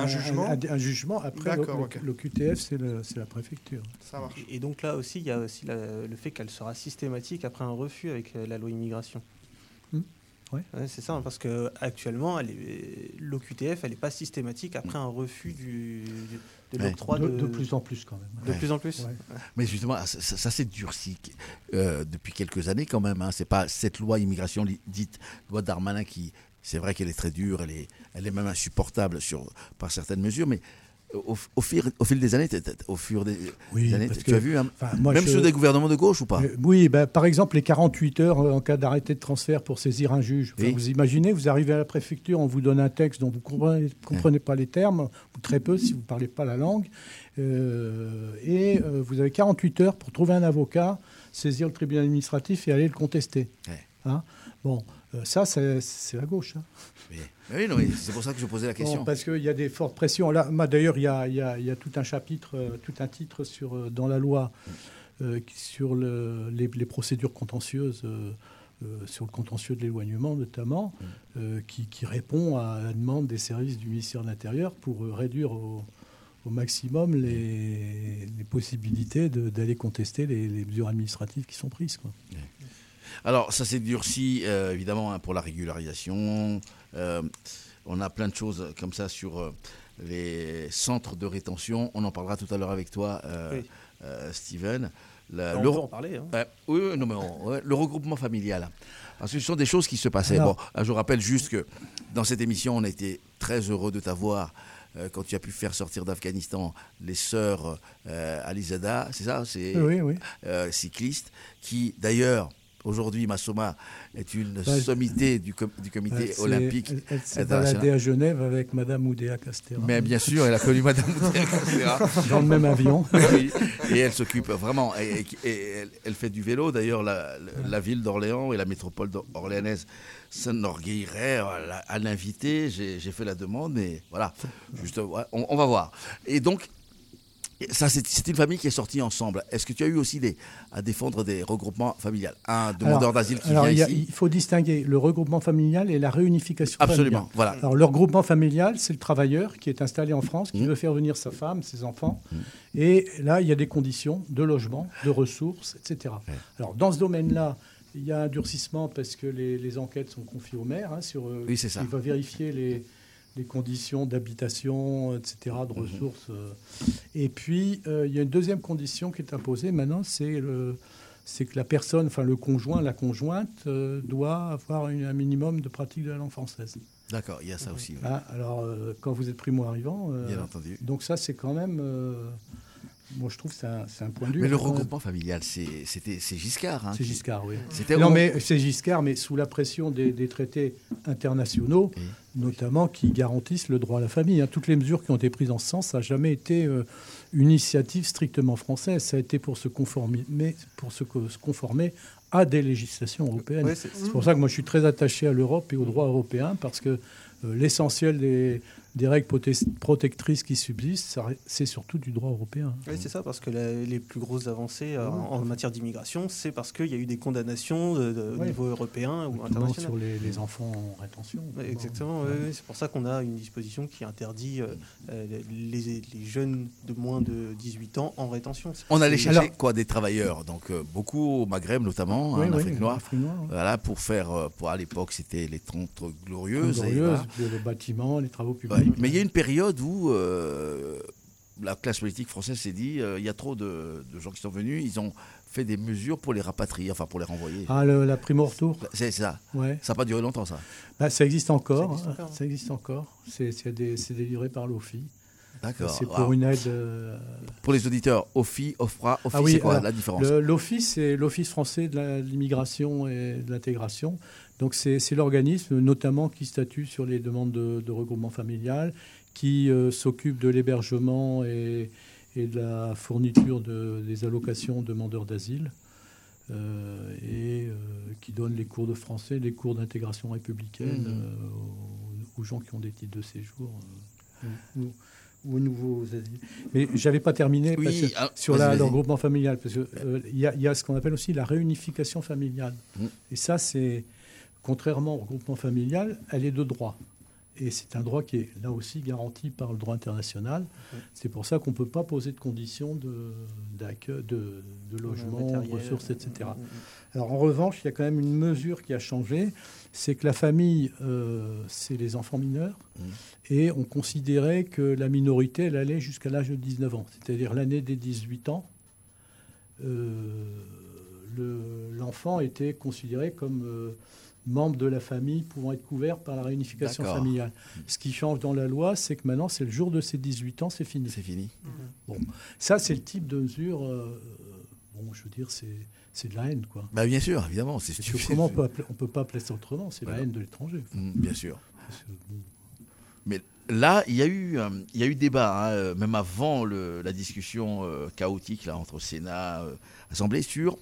un, jugement, un, jugement, après l'OQTF, c'est la préfecture. Ça marche. Et, donc là aussi, il y a aussi le fait qu'elle sera systématique après un refus avec euh, la loi immigration. Hmm. Ouais. c'est ça, hein, parce que actuellement, l'OQTF, elle n'est pas systématique après un refus du, de l'octroi de... de... plus en plus quand même. De plus en plus. Mais justement, ça, s'est durci euh, depuis quelques années quand même. Hein. C'est pas cette loi immigration dite loi Darmanin qui, c'est vrai qu'elle est très dure, elle est, elle est même insupportable sur, par certaines mesures, mais au, au, fil, au fil des années, au fur des, années, tu as vu, hein, même sur des gouvernements de gauche ou pas? Euh, Oui, ben, par exemple, les 48 heures euh, en cas d'arrêté de transfert pour saisir un juge. Vous imaginez, vous arrivez à la préfecture, on vous donne un texte dont vous ne comprenez, comprenez pas les termes, ou très peu si vous ne parlez pas la langue, euh, et vous avez 48 heures pour trouver un avocat, saisir le tribunal administratif et aller le contester. Hein? Bon, ça, c'est la gauche. Hein. Oui, oui c'est pour ça que je posais la question. parce qu'il y a des fortes pressions. Là, d'ailleurs, il y a, y, a, y a, tout un chapitre, euh, tout un titre sur, euh, dans la loi euh, sur le, les, procédures contentieuses, sur le contentieux de l'éloignement notamment, qui, qui, répond à la demande des services du ministère de l'Intérieur pour réduire au, au, maximum les, les possibilités d'aller contester les, les, mesures administratives qui sont prises. Quoi. Alors, ça s'est durci, évidemment, hein, pour la régularisation, euh, on a plein de choses comme ça sur euh, les centres de rétention. On en parlera tout à l'heure avec toi, euh, Steven. on peut en parler. Hein. oui, non, mais le regroupement familial. Parce que ce sont des choses qui se passaient. bon, je rappelle juste que dans cette émission, on a été très heureux de t'avoir quand tu as pu faire sortir d'Afghanistan les sœurs Alizada, c'est ça? C'est oui, oui. cyclistes, qui d'ailleurs Aujourd'hui, Massoma est une sommité du, du comité olympique. Elle, s'est baladée à Genève avec Madame Oudéa Castera. Mais bien sûr, elle a connu Madame Oudéa [LAUGHS] Castera. Dans le même avion. [LAUGHS] oui, et elle s'occupe vraiment. Et, elle, fait du vélo. D'ailleurs, la, ville d'Orléans et la métropole orléanaise s'enorgueilleraient à l'inviter. J'ai fait la demande voilà. Juste, on, on va voir. Et donc, ça, c'est une famille qui est sortie ensemble. Est-ce que tu as eu aussi des, à défendre des regroupements familiales? Un demandeur d'asile qui vient ici Il faut distinguer le regroupement familial et la réunification Absolument, voilà. Alors, le regroupement familial, c'est le travailleur qui est installé en France, qui mmh. veut faire venir sa femme, ses enfants. Mmh. Et là, il y a des conditions de logement, de ressources, etc. Alors, dans ce domaine-là, il y a un durcissement parce que les, enquêtes sont confiées au maire. Hein, sur, euh, oui, c'est ça. Il va vérifier les les conditions d'habitation, etc., de mhm. ressources. Euh. Et puis, euh, il y a une deuxième condition qui est imposée maintenant, c'est le c'est que la personne, enfin le conjoint, la conjointe, euh, doit avoir un minimum de pratique de la langue française. D'accord, il y a ça aussi. Ah, alors, quand vous êtes primo-arrivant, Bien entendu. donc ça, c'est quand même moi, je trouve que c'est un, point de vue. Mais le regroupement familial, c'est Giscard. Hein, c'est Giscard, oui. Non, mais c'est Giscard, mais sous la pression des, traités internationaux, notamment qui garantissent le droit à la famille. Hein. Toutes les mesures qui ont été prises en ce sens, ça n'a jamais été euh, une initiative strictement française. Ça a été pour se conformer, mais pour se, conformer à des législations européennes. c'est pour ça que moi, je suis très attaché à l'Europe et au droit européen, parce que euh, l'essentiel des des règles protectrices qui subsistent, c'est surtout du droit européen. Oui, c'est ça, parce que les plus grosses avancées euh, en, matière d'immigration, c'est parce qu'il y a eu des condamnations au niveau européen ou international. Sur les, enfants en rétention. exactement, c'est pour ça qu'on a une disposition qui interdit euh, euh, les, jeunes de moins de 18 ans en rétention. On allait chercher quoi Des travailleurs, donc beaucoup au Maghreb notamment, hein, en Afrique noire, voilà, pour faire, pour, à l'époque c'était les 30 glorieuses. glorieuses le bâtiment, les travaux publics. Mais il y a une période où euh, la classe politique française s'est dit euh, il y a trop de, gens qui sont venus, ils ont fait des mesures pour les rapatrier, enfin pour les renvoyer. Ah, la prime au retour C'est ça. Ouais. Ça n'a pas duré longtemps, ça bah, Ça existe encore. Ça existe encore. C'est délivré par l'OFI. D'accord. C'est pour une aide. Euh, pour les auditeurs, OFI, OFRA, OFI, ah c'est quoi la différence L'OFI, c'est l'Office français de l'immigration et de l'intégration. Donc c'est l'organisme notamment qui statue sur les demandes de, regroupement familial, qui euh, s'occupe de l'hébergement et, de la fourniture de, des allocations demandeurs d'asile. Euh, et qui donne les cours de français, les cours d'intégration républicaine mmh. aux, gens qui ont des titres de séjour ou, aux nouveaux Mais j'avais pas terminé ah, sur le regroupement familial, parce qu'il euh, il y, a ce qu'on appelle aussi la réunification familiale. Mm. Et ça, c'est contrairement au regroupement familial, elle est de droit. Et c'est un droit qui est là aussi garanti par le droit international. C'est pour ça qu'on ne peut pas poser de conditions de, de, de logement, ressources, etc. Mm, mm, mm. Alors en revanche, il y a quand même une mesure qui a changé, c'est que la famille, euh, c'est les enfants mineurs, et on considérait que la minorité, elle allait jusqu'à l'âge de 19 ans, c'est-à-dire l'année des 18 ans. Euh, l'enfant était considéré comme... Euh, membres de la famille pouvant être couverts par la réunification familiale. Ce qui change dans la loi, c'est que maintenant, c'est le jour de ses 18 ans, c'est fini. C'est fini. Bon, ça, c'est le type de mesure. Euh, bon, je veux dire, c'est de la haine, quoi. Bah, bien sûr, évidemment. C'est Comment on peut, peut pas appeler ça autrement C'est la haine de l'étranger. Mmh, bien sûr. Mais là, il y a eu, euh, il y a eu débat, hein, euh, même avant le, la discussion chaotique là, entre Sénat, Assemblée, sur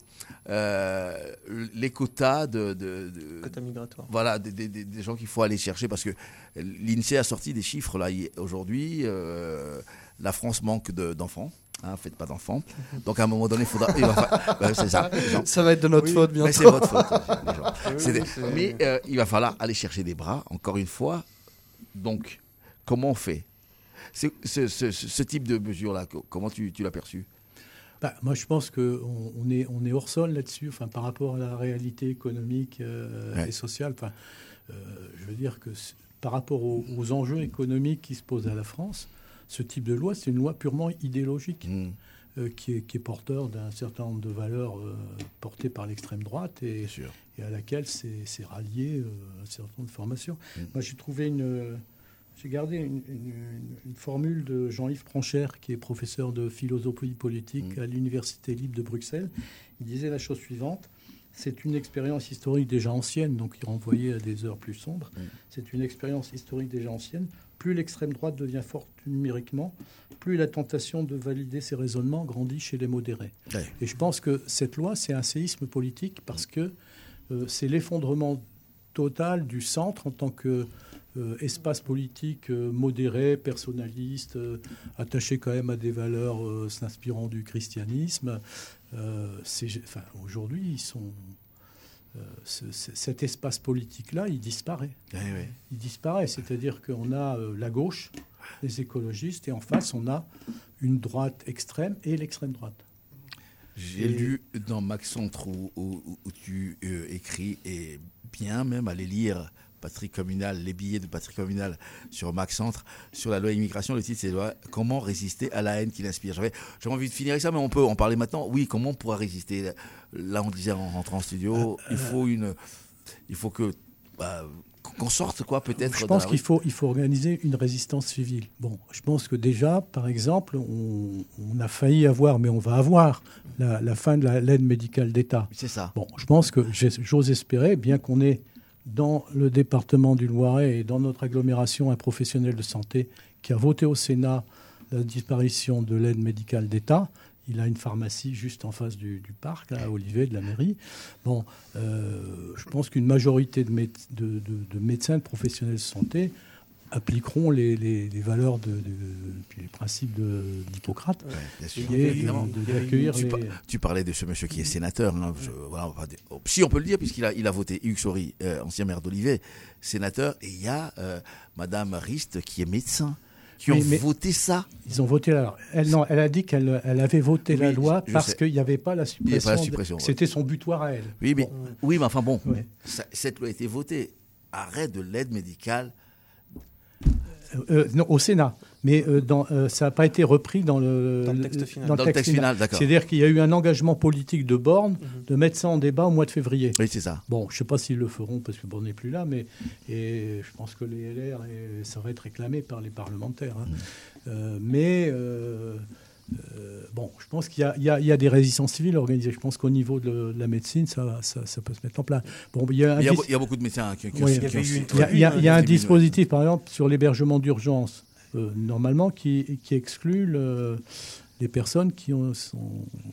euh, les quotas de, de, quotas migratoires. Voilà, des, des, gens qu'il faut aller chercher parce que l'INSEE a sorti des chiffres là aujourd'hui. Euh, la France manque d'enfants. Hein, faites pas d'enfants. Donc à un moment donné, il faudra. [LAUGHS] c'est ça. Ça va être de notre faute, bien sûr. C'est votre faute. Mais euh, il va falloir aller chercher des bras, encore une fois. Donc, comment on fait? Ce, ce, ce, type de mesure-là, comment tu, tu l'as perçu? Bah, moi, je pense qu'on on est, on est hors sol là-dessus, enfin, par rapport à la réalité économique euh, et sociale. Enfin, euh, je veux dire que par rapport aux, enjeux économiques qui se posent à la France, ce type de loi, c'est une loi purement idéologique. Mmh. Euh, qui, est, qui, est, porteur d'un certain nombre de valeurs portées par l'extrême droite et, et, à laquelle c'est rallié un certain nombre de formations. Mmh. Moi, j'ai trouvé une, j'ai gardé une, formule de Jean-Yves Franchère, qui est professeur de philosophie politique mm. à l'Université libre de Bruxelles. Il disait la chose suivante c'est une expérience historique déjà ancienne, donc il renvoyait à des heures plus sombres. C'est une expérience historique déjà ancienne. Plus l'extrême droite devient forte numériquement, plus la tentation de valider ses raisonnements grandit chez les modérés. Et je pense que cette loi, c'est un séisme politique parce que euh, c'est l'effondrement total du centre en tant que euh, espace politique euh, modéré, personnaliste, attaché quand même à des valeurs s'inspirant du christianisme. Enfin, Aujourd'hui, ils sont cet espace politique-là, il disparaît. Eh il disparaît, c'est-à-dire qu'on a la gauche, les écologistes, et en face, on a une droite extrême et l'extrême droite. J'ai lu dans Max Centre où, où, tu écris, et bien même aller lire Patrick Communal, les billets de Patrick Communal sur Max Centre, sur la loi immigration. Le titre, c'est Comment résister à la haine qui l'inspire. J'avais envie de finir avec ça, mais on peut en parler maintenant. Oui, comment on pourra résister? Là, on disait en rentrant en studio, il faut une. Il faut que. Bah, qu'on sorte quoi peut-être Je pense qu'il faut, il faut organiser une résistance civile. Bon, je pense que déjà, par exemple, on, a failli avoir, mais on va avoir la, la fin de l'aide médicale d'État. C'est ça. Bon, je pense que j'ose espérer, bien qu'on ait dans le département du Loiret et dans notre agglomération un professionnel de santé qui a voté au Sénat la disparition de l'aide médicale d'État. Il a une pharmacie juste en face du, parc, à Olivet, de la mairie. Bon, euh, je pense qu'une majorité de, de, médecins, de professionnels de santé appliqueront les, les, valeurs de, les principes d'Hippocrate. tu, parlais de ce monsieur qui est sénateur. Hein, si on peut le dire, puisqu'il a, il a voté Hugues Saury, euh, ancien maire d'Olivet, sénateur, et il y a euh, Madame Rist qui est médecin qui ont voté ça. Ils ont voté. Alors, elle, non, elle a dit qu'elle elle avait voté la loi parce qu'il n'y avait pas la suppression. C'était son butoir à elle. Oui, mais, oui, mais enfin bon, cette loi a été votée. Arrêt de l'aide médicale euh, non, au Sénat. Mais euh, dans, euh, ça n'a pas été repris dans le, texte final. Dans le texte, final, d'accord. C'est-à-dire qu'il y a eu un engagement politique de Borne mhm. de mettre ça en débat au mois de février. Oui, c'est ça. Bon, je ne sais pas s'ils le feront parce que Borne n'est plus là, mais et je pense que les LR, ça va être réclamé par les parlementaires. Hein. Mhm. mais euh, bon, je pense qu'il y, y, a des résistances civiles organisées. Je pense qu'au niveau de, la médecine, ça, ça, peut se mettre en place. Bon, il, y a, il, y a, beaucoup de médecins qui, ont Il y a, un dispositif, par exemple, sur l'hébergement d'urgence, euh, normalement, qui, qui exclut les personnes qui ont,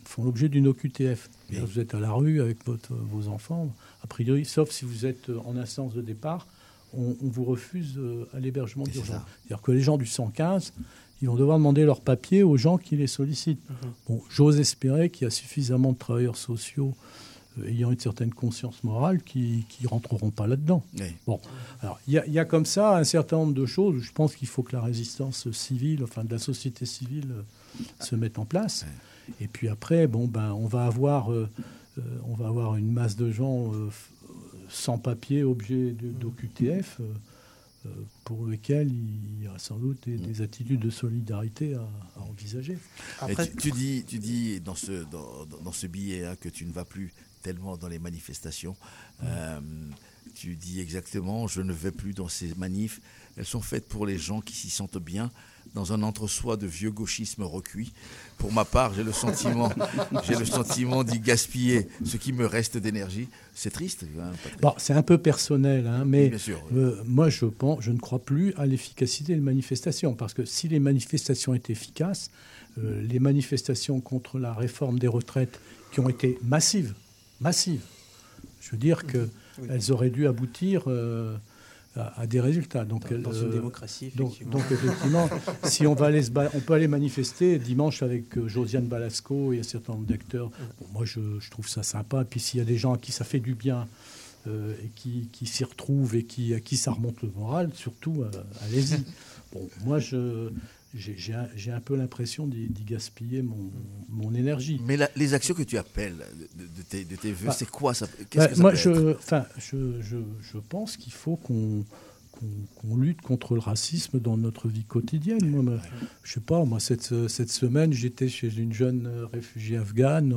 font l'objet d'une OQTF. Vous êtes à la rue avec votre, vos enfants, a priori, sauf si vous êtes en instance de départ, on, vous refuse euh, à l'hébergement d'urgence. C'est-à-dire que les gens du 115 ils vont devoir demander leurs papiers aux gens qui les sollicitent. Mhm. Bon, j'ose espérer qu'il y a suffisamment de travailleurs sociaux euh, ayant une certaine conscience morale qui ne rentreront pas là-dedans. Bon, alors il y, a comme ça un certain nombre de choses. Je pense qu'il faut que la résistance civile, enfin de la société civile, euh, se mette en place. Et puis après, bon ben, on va avoir, euh, on va avoir une masse de gens sans papier, objets d'OQTF. Euh, pour lequel il y a sans doute des, attitudes de solidarité à, envisager. tu, dis, tu dis dans ce, dans, ce billet hein, que tu ne vas plus tellement dans les manifestations. Euh, tu dis exactement, je ne vais plus dans ces manifs. Elles sont faites pour les gens qui s'y sentent bien, dans un entre-soi de vieux gauchisme recuit. Pour ma part, j'ai le sentiment, [LAUGHS] j'ai le sentiment d'y gaspiller ce qui me reste d'énergie. C'est triste. Hein, bon, c'est un peu personnel, hein, mais euh, moi je pense, je ne crois plus à l'efficacité des manifestations, parce que si les manifestations étaient efficaces, euh, les manifestations contre la réforme des retraites qui ont été massives, massives, je veux dire qu'elles auraient dû aboutir. Euh, à, des résultats. Donc, dans, une euh, démocratie, effectivement. Donc, effectivement, [LAUGHS] si on, va aller se on peut aller manifester dimanche avec euh, Josiane Balasco et un certain nombre d'acteurs, moi je, trouve ça sympa. Puis s'il y a des gens à qui ça fait du bien euh, et qui, qui s'y retrouvent et qui, à qui ça remonte le moral, surtout, allez-y. [LAUGHS] Bon, moi je j'ai un, peu l'impression d'y gaspiller mon, mon, énergie. Mais les actions que tu appelles de, tes, de tes, vœux, bah, c'est quoi ça, bah, que ça Moi, je, enfin, je, je, je, pense qu'il faut qu'on qu'on lutte contre le racisme dans notre vie quotidienne. Moi, je sais pas, moi, cette, cette semaine, j'étais chez une jeune réfugiée afghane.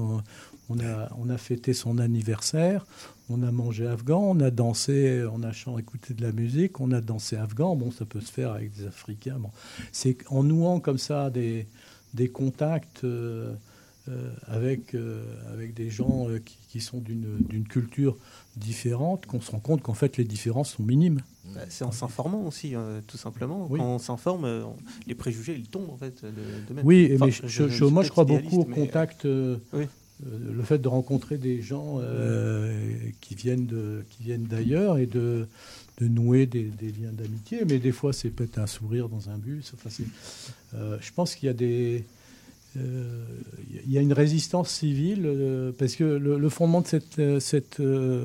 On a, on a fêté son anniversaire on a mangé afghan, on a dansé, on a chanté, écouté de la musique, on a dansé afghan. Bon, ça peut se faire avec des Africains. Bon. C'est en nouant comme ça des, des contacts euh, euh, avec, euh, avec des gens qui, sont d'une culture différente qu'on se rend compte qu'en fait les différences sont minimes. Bah, c'est en s'informant aussi, tout simplement. Quand on s'informe, les préjugés ils tombent en fait de, même. Oui, mais je, moi je crois beaucoup au contact. Oui le fait de rencontrer des gens euh, qui viennent d'ailleurs et de, nouer des, liens d'amitié, mais des fois c'est peut-être un sourire dans un bus. Enfin, euh, je pense qu'il y a il y a une résistance civile parce que le, fondement de cette, cette,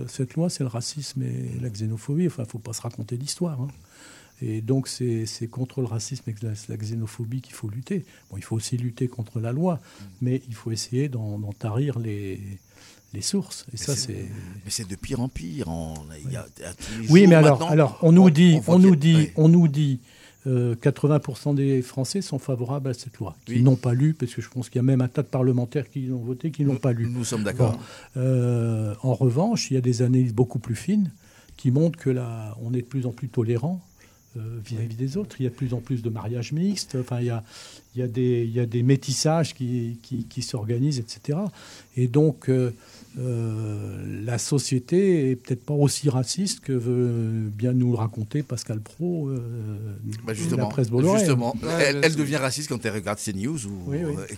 cette loi, c'est le racisme et la xénophobie. Enfin, il faut pas se raconter d'histoire. Hein. Et donc, c'est contre le racisme et la, xénophobie qu'il faut lutter. Bon, il faut aussi lutter contre la loi, mais il faut essayer d'en tarir les, les sources. Et mais ça, c'est. Mais c'est de pire en pire. oui, mais alors, alors, on nous dit, on, nous dit, on nous dit. 80% des Français sont favorables à cette loi, qui n'ont pas lu, parce que je pense qu'il y a même un tas de parlementaires qui l'ont voté, qui n'ont pas lu. Nous sommes d'accord. Euh, en revanche, il y a des analyses beaucoup plus fines qui montrent que là, on est de plus en plus tolérant euh, vis-à-vis des autres. Il y a de plus en plus de mariages mixtes, enfin, il y a, il y a, des, il y a des métissages qui, qui, qui s'organisent, etc. Et donc, euh, euh, la société est peut-être pas aussi raciste que veut bien nous le raconter Pascal Pro, euh, bah justement, la presse Bolloré. Justement, elle, devient raciste quand elle regarde CNews ou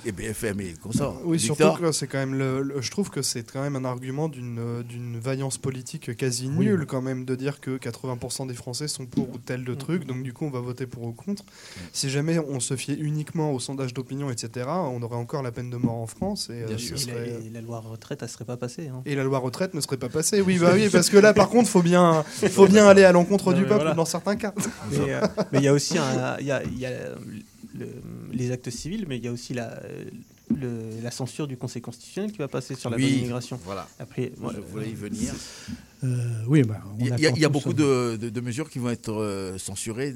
et BFM et consorts. Oui, surtout que c'est quand même le, je trouve que c'est quand même un argument d'une d'une vaillance politique quasi nulle quand même de dire que 80% des Français sont pour ou tel de truc, donc du coup on va voter pour ou contre. Si jamais on se fiait uniquement aux sondages d'opinion, etc., on aurait encore la peine de mort en France et, et la, loi retraite, elle serait pas passée. Hein. Et la loi retraite ne serait pas passée. Oui, bah oui, parce que là, par contre, faut bien, faut bien aller à l'encontre du peuple dans certains cas. Euh, mais il y a aussi il y a, les actes civils, mais il y a aussi la, la censure du Conseil constitutionnel qui va passer sur la bonne immigration. Voilà. Après, moi, je voulais y venir. Euh, oui, bah, il y a, beaucoup de, de, mesures qui vont être euh, censurées.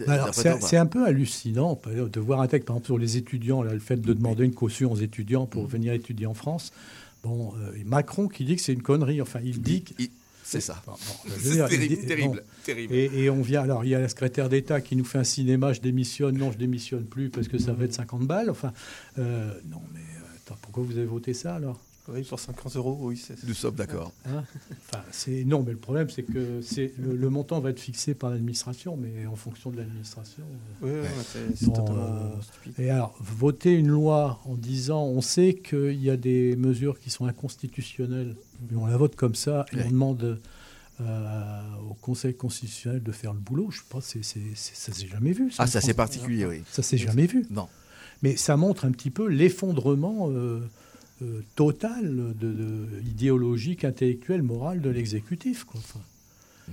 C'est un peu hallucinant de voir un texte, par exemple, sur les étudiants, là, le fait de demander une caution aux étudiants pour mm. venir étudier en France. Bon, euh, Macron qui dit que c'est une connerie. Enfin, il dit que. C'est ça. [LAUGHS] c'est terrible, terrible, Et, on vient. Alors, il y a la secrétaire d'État qui nous fait un cinéma. Je démissionne. Non, je démissionne plus parce que ça va être 50 balles. Enfin, non, mais attends, pourquoi vous avez voté ça alors oui, pour 50 euros, oui. Nous sommes d'accord. Hein enfin, non, mais le problème, c'est que c'est le, montant va être fixé par l'administration, mais en fonction de l'administration. Oui, c'est totalement euh, stupide. Et alors, voter une loi en disant, on sait qu'il y a des mesures qui sont inconstitutionnelles, mais on la vote comme ça et on demande euh, au Conseil constitutionnel de faire le boulot. Je sais pas, c'est, ça s'est jamais vu. Ça, ah, ça c'est particulier, oui. Ça s'est jamais vu. Non. Mais ça montre un petit peu l'effondrement total de, idéologique, intellectuel, moral de l'exécutif. Enfin,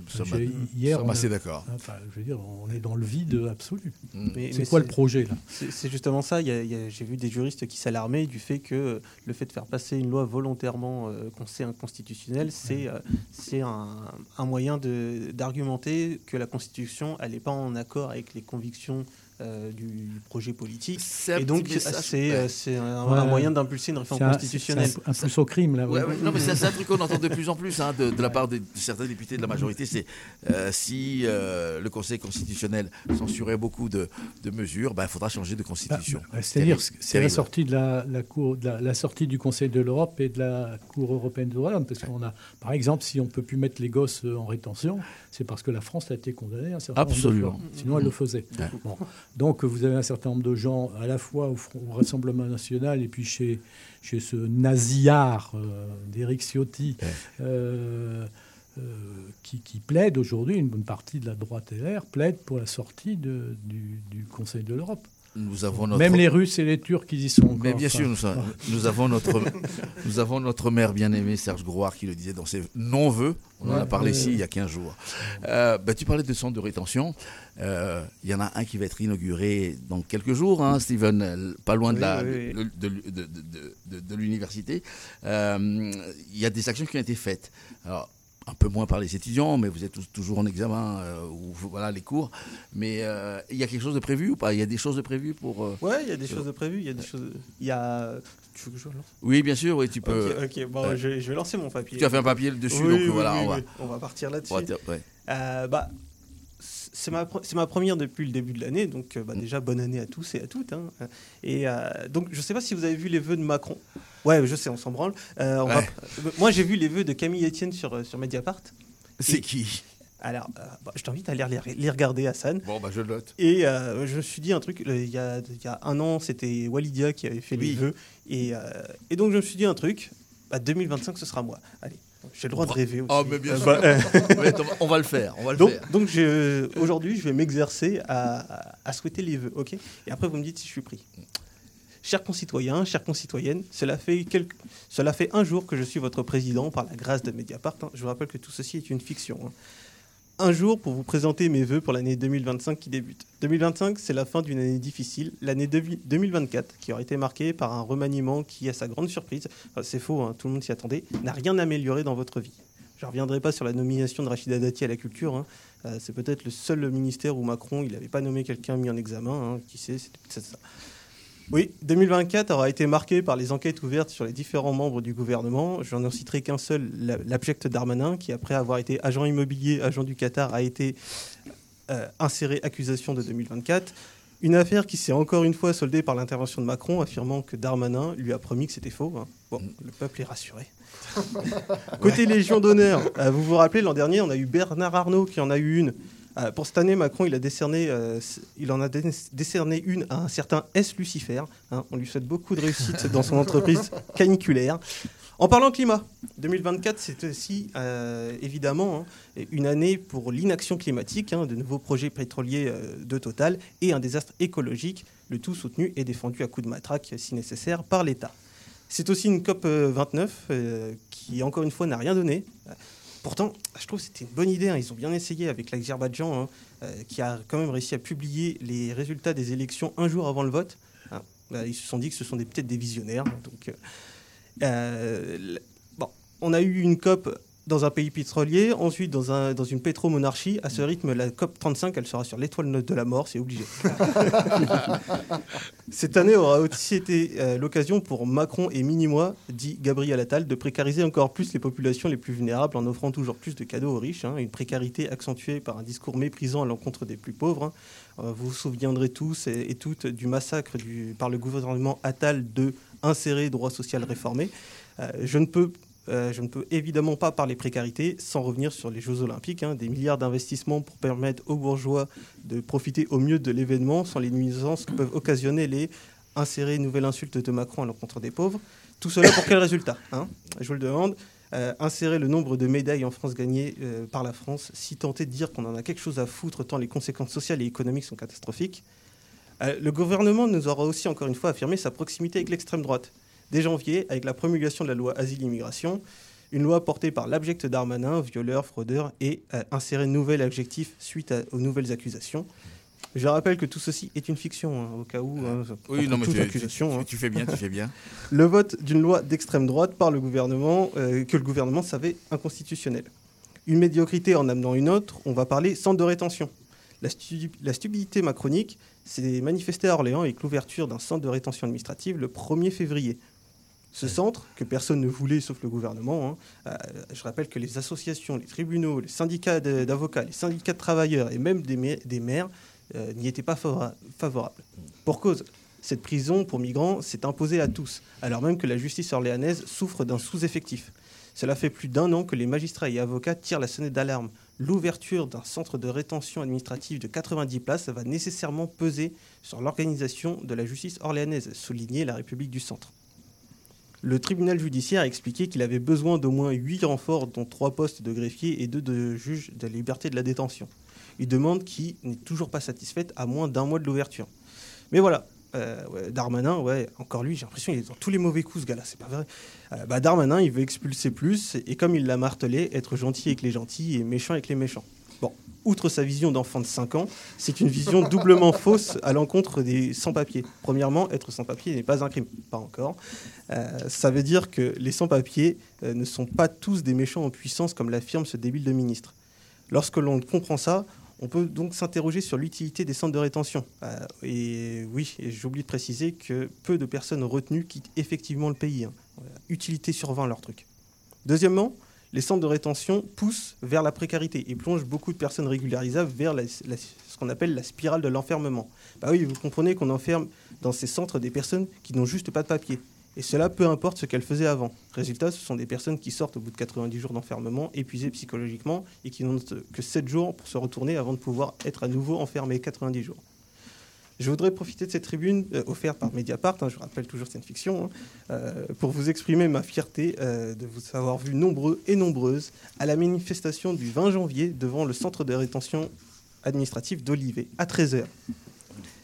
sommes, assez d'accord. Enfin, je veux dire, on est dans le vide absolu. Mm. C'est quoi le projet là? C'est justement ça. J'ai vu des juristes qui s'alarmaient du fait que le fait de faire passer une loi volontairement euh, inconstitutionnelle, c'est euh, un, un, moyen d'argumenter que la Constitution n'est pas en accord avec les convictions euh, du projet politique. Et donc, c'est euh, un, moyen d'impulser une réforme constitutionnelle. Un, un, plus au crime, là. non, mais c'est un truc qu'on entend de plus en plus hein, de, la part de, certains députés de la majorité. C'est euh, si le Conseil constitutionnel censurait beaucoup de, mesures, ben, il faudra changer de constitution. Bah, bah, c'est-à-dire, c'est la sortie de la, cour, de la, sortie du Conseil de l'Europe et de la Cour européenne de droits de l'homme, parce qu'on a, par exemple, si on peut plus mettre les gosses en rétention, c'est parce que la France a été condamnée un certain Absolument. Nombre de Sinon, elle le faisait. Bon. Donc vous avez un certain nombre de gens à la fois au, Rassemblement national et puis chez, chez ce nasillard euh, d'Éric Ciotti. Euh, euh, qui, qui, plaide aujourd'hui, une bonne partie de la droite LR plaide pour la sortie de, du, du Conseil de l'Europe. Nous avons notre... Même les Russes et les Turcs, ils y sont encore. Mais bien sûr, nous, nous, avons notre, [LAUGHS] nous avons notre maire bien-aimé, Serge Grouard, qui le disait dans ses non-vœux. On en a parlé ici il y a 15 jours. Euh, bah, tu parlais de centres de rétention. Euh, il y en a un qui va être inauguré dans quelques jours, hein, Steven, pas loin de, l'université. Euh, il y a des actions qui ont été faites. Alors, un peu moins par les étudiants, mais vous êtes toujours en examen euh, ou voilà les cours. Mais euh, il y a quelque chose de prévu ou pas? Il y a des choses de prévues pour. Euh, ouais, il y a des choses de prévues. Il y a des choses. Il y a. Tu veux que je lance Oui, bien sûr. Oui, tu peux. Ok, bon, je, vais lancer mon papier. Tu as fait un papier dessus, donc voilà, on va. On va partir là-dessus. bah, c'est ma, ma, première depuis le début de l'année, donc bah, mm. déjà bonne année à tous et à toutes. Hein. Et donc je ne sais pas si vous avez vu les vœux de Macron. Ouais, je sais, on s'en branle. Euh, moi, j'ai vu les vœux de Camille Etienne sur, euh, sur Mediapart. C'est qui? Alors, euh, bah, je t'invite à les, les, regarder, Hassan. Bon, bah, je note. Et je me suis dit un truc, il y, a, il y a un an, c'était Walidia qui avait fait les vœux. Et, et, donc, je me suis dit un truc, bah, 2025, ce sera moi. Allez, j'ai le droit de rêver aussi. Oh, mais bien sûr. [LAUGHS] on va le faire. On va le donc, faire. donc aujourd'hui, je vais m'exercer à, à, souhaiter les vœux, ok? Et après, vous me dites si je suis pris. Chers concitoyens, chères concitoyennes, cela fait, cela fait un jour que je suis votre président par la grâce de Mediapart. Hein. Je vous rappelle que tout ceci est une fiction. Hein. Un jour pour vous présenter mes voeux pour l'année 2025 qui débute. 2025, c'est la fin d'une année difficile, l'année 2024 qui aura été marquée par un remaniement qui, à sa grande surprise, c'est faux, hein, tout le monde s'y attendait, n'a rien amélioré dans votre vie. Je ne reviendrai pas sur la nomination de Rachida Dati à la culture. Euh, c'est peut-être le seul ministère où Macron il n'avait pas nommé quelqu'un mis en examen. Qui sait, c'est ça. Oui, 2024 aura été marqué par les enquêtes ouvertes sur les différents membres du gouvernement. Je n'en citerai qu'un seul, l'abject Darmanin, qui après avoir été agent immobilier, agent du Qatar, a été euh, inséré accusation de 2024. Une affaire qui s'est encore une fois soldée par l'intervention de Macron, affirmant que Darmanin lui a promis que c'était faux. Hein. Bon, le peuple est rassuré. [LAUGHS] Côté Légion d'honneur, euh, vous vous rappelez, l'an dernier, on a eu Bernard Arnault qui en a eu une euh, pour cette année, Macron, il, a décerné, euh, il en a décerné une à un certain S. Lucifer. Hein. on lui souhaite beaucoup de réussite dans son [LAUGHS] entreprise caniculaire. En parlant climat, 2024, c'est aussi euh, évidemment hein, une année pour l'inaction climatique, hein, de nouveaux projets pétroliers de Total et un désastre écologique, le tout soutenu et défendu à coups de matraque si nécessaire par l'État. C'est aussi une COP 29 qui, encore une fois, n'a rien donné. Pourtant, je trouve que c'était une bonne idée. Hein. Ils ont bien essayé avec l'Azerbaïdjan, hein, euh, qui a quand même réussi à publier les résultats des élections un jour avant le vote. Hein. Bah, ils se sont dit que ce sont peut-être des visionnaires. Donc, euh, euh, bon, on a eu une COP dans un pays pétrolier, ensuite dans, un, dans une pétromonarchie. À ce rythme, la COP 35, elle sera sur l'étoile de la mort, c'est obligé. [LAUGHS] Cette année aura aussi été euh, l'occasion pour Macron et Minimois, dit Gabriel Attal, de précariser encore plus les populations les plus vulnérables en offrant toujours plus de cadeaux aux riches. Hein. une précarité accentuée par un discours méprisant à l'encontre des plus pauvres. Hein. Euh, vous vous souviendrez tous et, toutes du massacre du, par le gouvernement Attal de insérer droit social réformé. Euh, je ne peux euh, je ne peux évidemment pas parler précarité sans revenir sur les Jeux Olympiques. Hein. des milliards d'investissements pour permettre aux bourgeois de profiter au mieux de l'événement sans les nuisances que peuvent occasionner les insérer nouvelle insulte de Macron à l'encontre des pauvres. Tout cela pour quel résultat hein? Je vous le demande. Euh, insérer le nombre de médailles en France gagnées euh, par la France, si tenter de dire qu'on en a quelque chose à foutre tant les conséquences sociales et économiques sont catastrophiques. le gouvernement nous aura aussi encore une fois affirmé sa proximité avec l'extrême droite. Dès janvier, avec la promulgation de la loi Asile-Immigration, une loi portée par l'abject Darmanin, violeur, fraudeur, et a inséré un nouvel adjectif suite aux nouvelles accusations. Je rappelle que tout ceci est une fiction, hein, au cas où. Hein, oui, non, mais tu, hein. tu, fais bien, tu fais bien. [LAUGHS] le vote d'une loi d'extrême droite par le gouvernement, euh, que le gouvernement savait inconstitutionnel. Une médiocrité en amenant une autre, on va parler centre de rétention. La, la stupidité macronique s'est manifestée à Orléans avec l'ouverture d'un centre de rétention administrative le 1er février. Ce centre, que personne ne voulait sauf le gouvernement, euh, je rappelle que les associations, les tribunaux, les syndicats d'avocats, les syndicats de travailleurs et même des, des maires euh, n'y était pas favorable. Pour cause, cette prison pour migrants s'est imposée à tous, alors même que la justice orléanaise souffre d'un sous-effectif. Cela fait plus d'un an que les magistrats et avocats tirent la sonnette d'alarme. L'ouverture d'un centre de rétention administrative de 90 places va nécessairement peser sur l'organisation de la justice orléanaise, soulignait la République du Centre. Le tribunal judiciaire a expliqué qu'il avait besoin d'au moins 8 renforts, dont 3 postes de greffier et 2 de juge de la liberté de la détention une demande qui n'est toujours pas satisfaite à moins d'un mois de l'ouverture. Mais voilà, euh, Darmanin, encore lui, j'ai l'impression qu'il est dans tous les mauvais coups, ce gars-là, c'est pas vrai. Euh, bah, Darmanin, il veut expulser plus, et comme il l'a martelé, être gentil avec les gentils et méchant avec les méchants. Outre sa vision d'enfant de 5 ans, c'est une vision doublement [LAUGHS] fausse à l'encontre des sans-papiers. Premièrement, être sans-papier n'est pas un crime, pas encore. Euh, ça veut dire que les sans-papiers ne sont pas tous des méchants en puissance, comme l'affirme ce débile de ministre. Lorsque l'on comprend ça, on peut donc s'interroger sur l'utilité des centres de rétention. Euh, et oui, j'ai oublié de préciser que peu de personnes retenues quittent effectivement le pays. Hein. Utilité sur 20 leur truc. Deuxièmement, les centres de rétention poussent vers la précarité et plongent beaucoup de personnes régularisables vers ce qu'on appelle la spirale de l'enfermement. Bah oui, vous comprenez qu'on enferme dans ces centres des personnes qui n'ont juste pas de papier. Et cela peu importe ce qu'elle faisait avant. Résultat, ce sont des personnes qui sortent au bout de 90 jours d'enfermement, épuisées psychologiquement, et qui n'ont que 7 jours pour se retourner avant de pouvoir être à nouveau enfermées 90 jours. Je voudrais profiter de cette tribune euh, offerte par Mediapart, hein, je rappelle toujours c'est une fiction, hein, euh, pour vous exprimer ma fierté euh, de vous avoir vu nombreux et nombreuses à la manifestation du 20 janvier devant le centre de rétention administrative d'Olivet à 13h.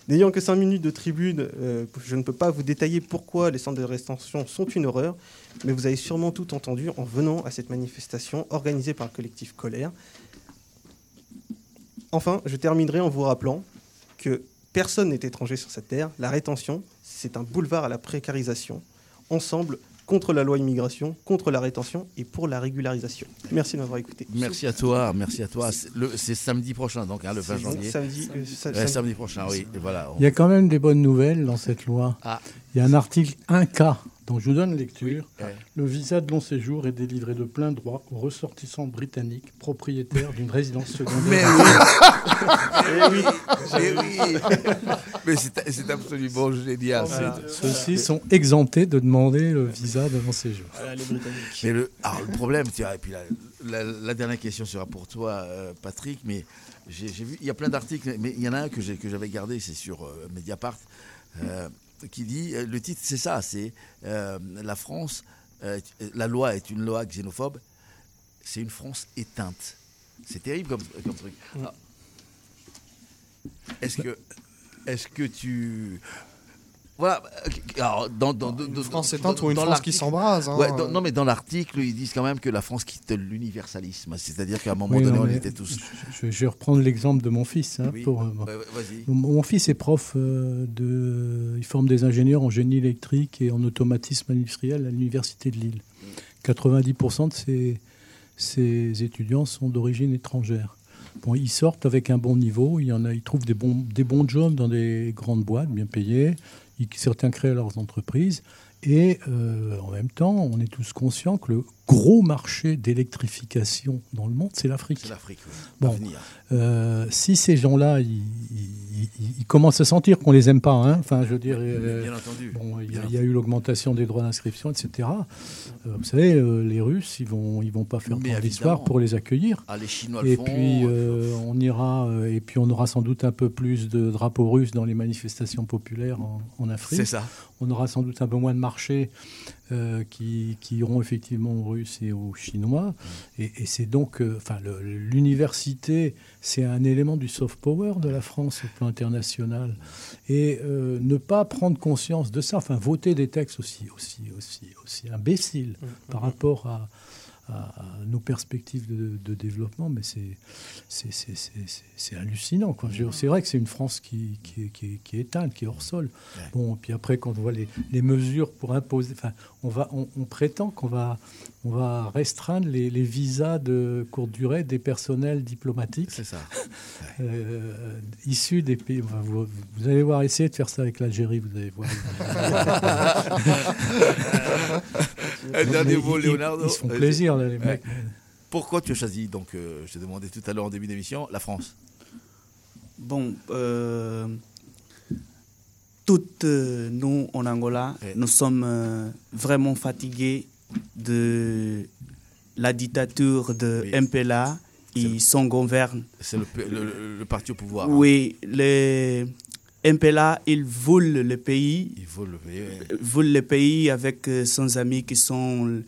N'ayant que 5 minutes de tribune, je ne peux pas vous détailler pourquoi les centres de rétention sont une horreur, mais vous avez sûrement tout entendu en venant à cette manifestation organisée par le collectif Colère. Enfin, je terminerai en vous rappelant que personne n'est étranger sur cette terre. La rétention, c'est un boulevard à la précarisation. Ensemble, contre la loi immigration, contre la rétention et pour la régularisation. Merci de m'avoir écouté. Merci à toi, merci à toi. C'est samedi prochain, donc hein, le 20 janvier. Samedi, euh, samedi. prochain, oui. voilà. Il y a quand même des bonnes nouvelles dans cette loi. Ah. Il y a un article 1K donc je vous donne lecture. Le visa de long séjour est délivré de plein droit aux ressortissants britanniques propriétaires d'une résidence secondaire. Mais oui, [LAUGHS] Mais oui, Mais c'est absolument génial. Ceux-ci sont exemptés de demander le visa de long séjour. Mais le, alors, le problème, et puis la, dernière question sera pour toi, euh, Patrick, mais j'ai vu, il y a plein d'articles, mais il y en a un que j'avais gardé, c'est sur euh, Mediapart. Euh, qui dit, euh, le titre c'est ça, c'est euh, la France, euh, la loi est une loi xénophobe, c'est une France éteinte. C'est terrible comme, comme truc. Ah. Est-ce que, est-ce que tu, voilà. Alors, dans, dans, une France éteinte ou une France qui s'embrase. Hein. non, mais dans l'article, ils disent quand même que la France quitte l'universalisme. C'est-à-dire qu'à un moment donné, on était tous. Je, vais reprendre l'exemple de mon fils. Hein, pour, euh, mon, fils est prof euh, de. Il forme des ingénieurs en génie électrique et en automatisme industriel à l'université de Lille. 90% de ses, ses étudiants sont d'origine étrangère. Bon, ils sortent avec un bon niveau, il y en a, ils trouvent des bons, des bons jobs dans des grandes boîtes bien payées, certains créent leurs entreprises. Et euh, en même temps, on est tous conscients que le gros marché d'électrification dans le monde, c'est l'Afrique. C'est l'Afrique, Bon, euh, si ces gens-là, ils, commencent à sentir qu'on les aime pas, hein, enfin, je veux dire, euh, Bien entendu. Bon, il y, a eu l'augmentation des droits d'inscription, etc. vous savez, les Russes, ils vont, ils vont pas faire tant d'histoire pour les accueillir. Ah, les Chinois et le puis, on ira, et puis on aura sans doute un peu plus de drapeaux russes dans les manifestations populaires en, en Afrique. C'est ça. On aura sans doute un peu moins de marché euh, qui, qui, iront effectivement aux Russes et aux Chinois. Et, c'est donc, euh, enfin, l'université, c'est un élément du soft power de la France au plan international. Et euh, ne pas prendre conscience de ça, enfin, voter des textes aussi, aussi, aussi, aussi imbéciles mmh. par rapport à à, nos perspectives de, développement, mais c'est hallucinant. C'est vrai que c'est une France qui, qui, qui, qui, est éteinte, qui est hors sol. Bon, puis après, quand on voit les, les mesures pour imposer, enfin, on, va, on, prétend qu'on va, on va restreindre les, les, visas de courte durée des personnels diplomatiques. C'est ça. [LAUGHS] Euh, issus des pays. Vous, vous, allez voir, essayer de faire ça avec l'Algérie, vous allez voir. [LAUGHS] Un dernier mot, Leonardo. Ils, se font plaisir, là, les mecs. Pourquoi tu as choisi, donc, euh, je t'ai demandé tout à l'heure en début d'émission, la France? Bon, euh, toutes euh, nous en Angola, nous sommes vraiment fatigués de la dictature de MPLA et son gouverne. C'est le, parti au pouvoir. Hein. Oui, les MPLA, il vole le pays. Il vole le pays. Vole le pays avec euh, ses amis qui sont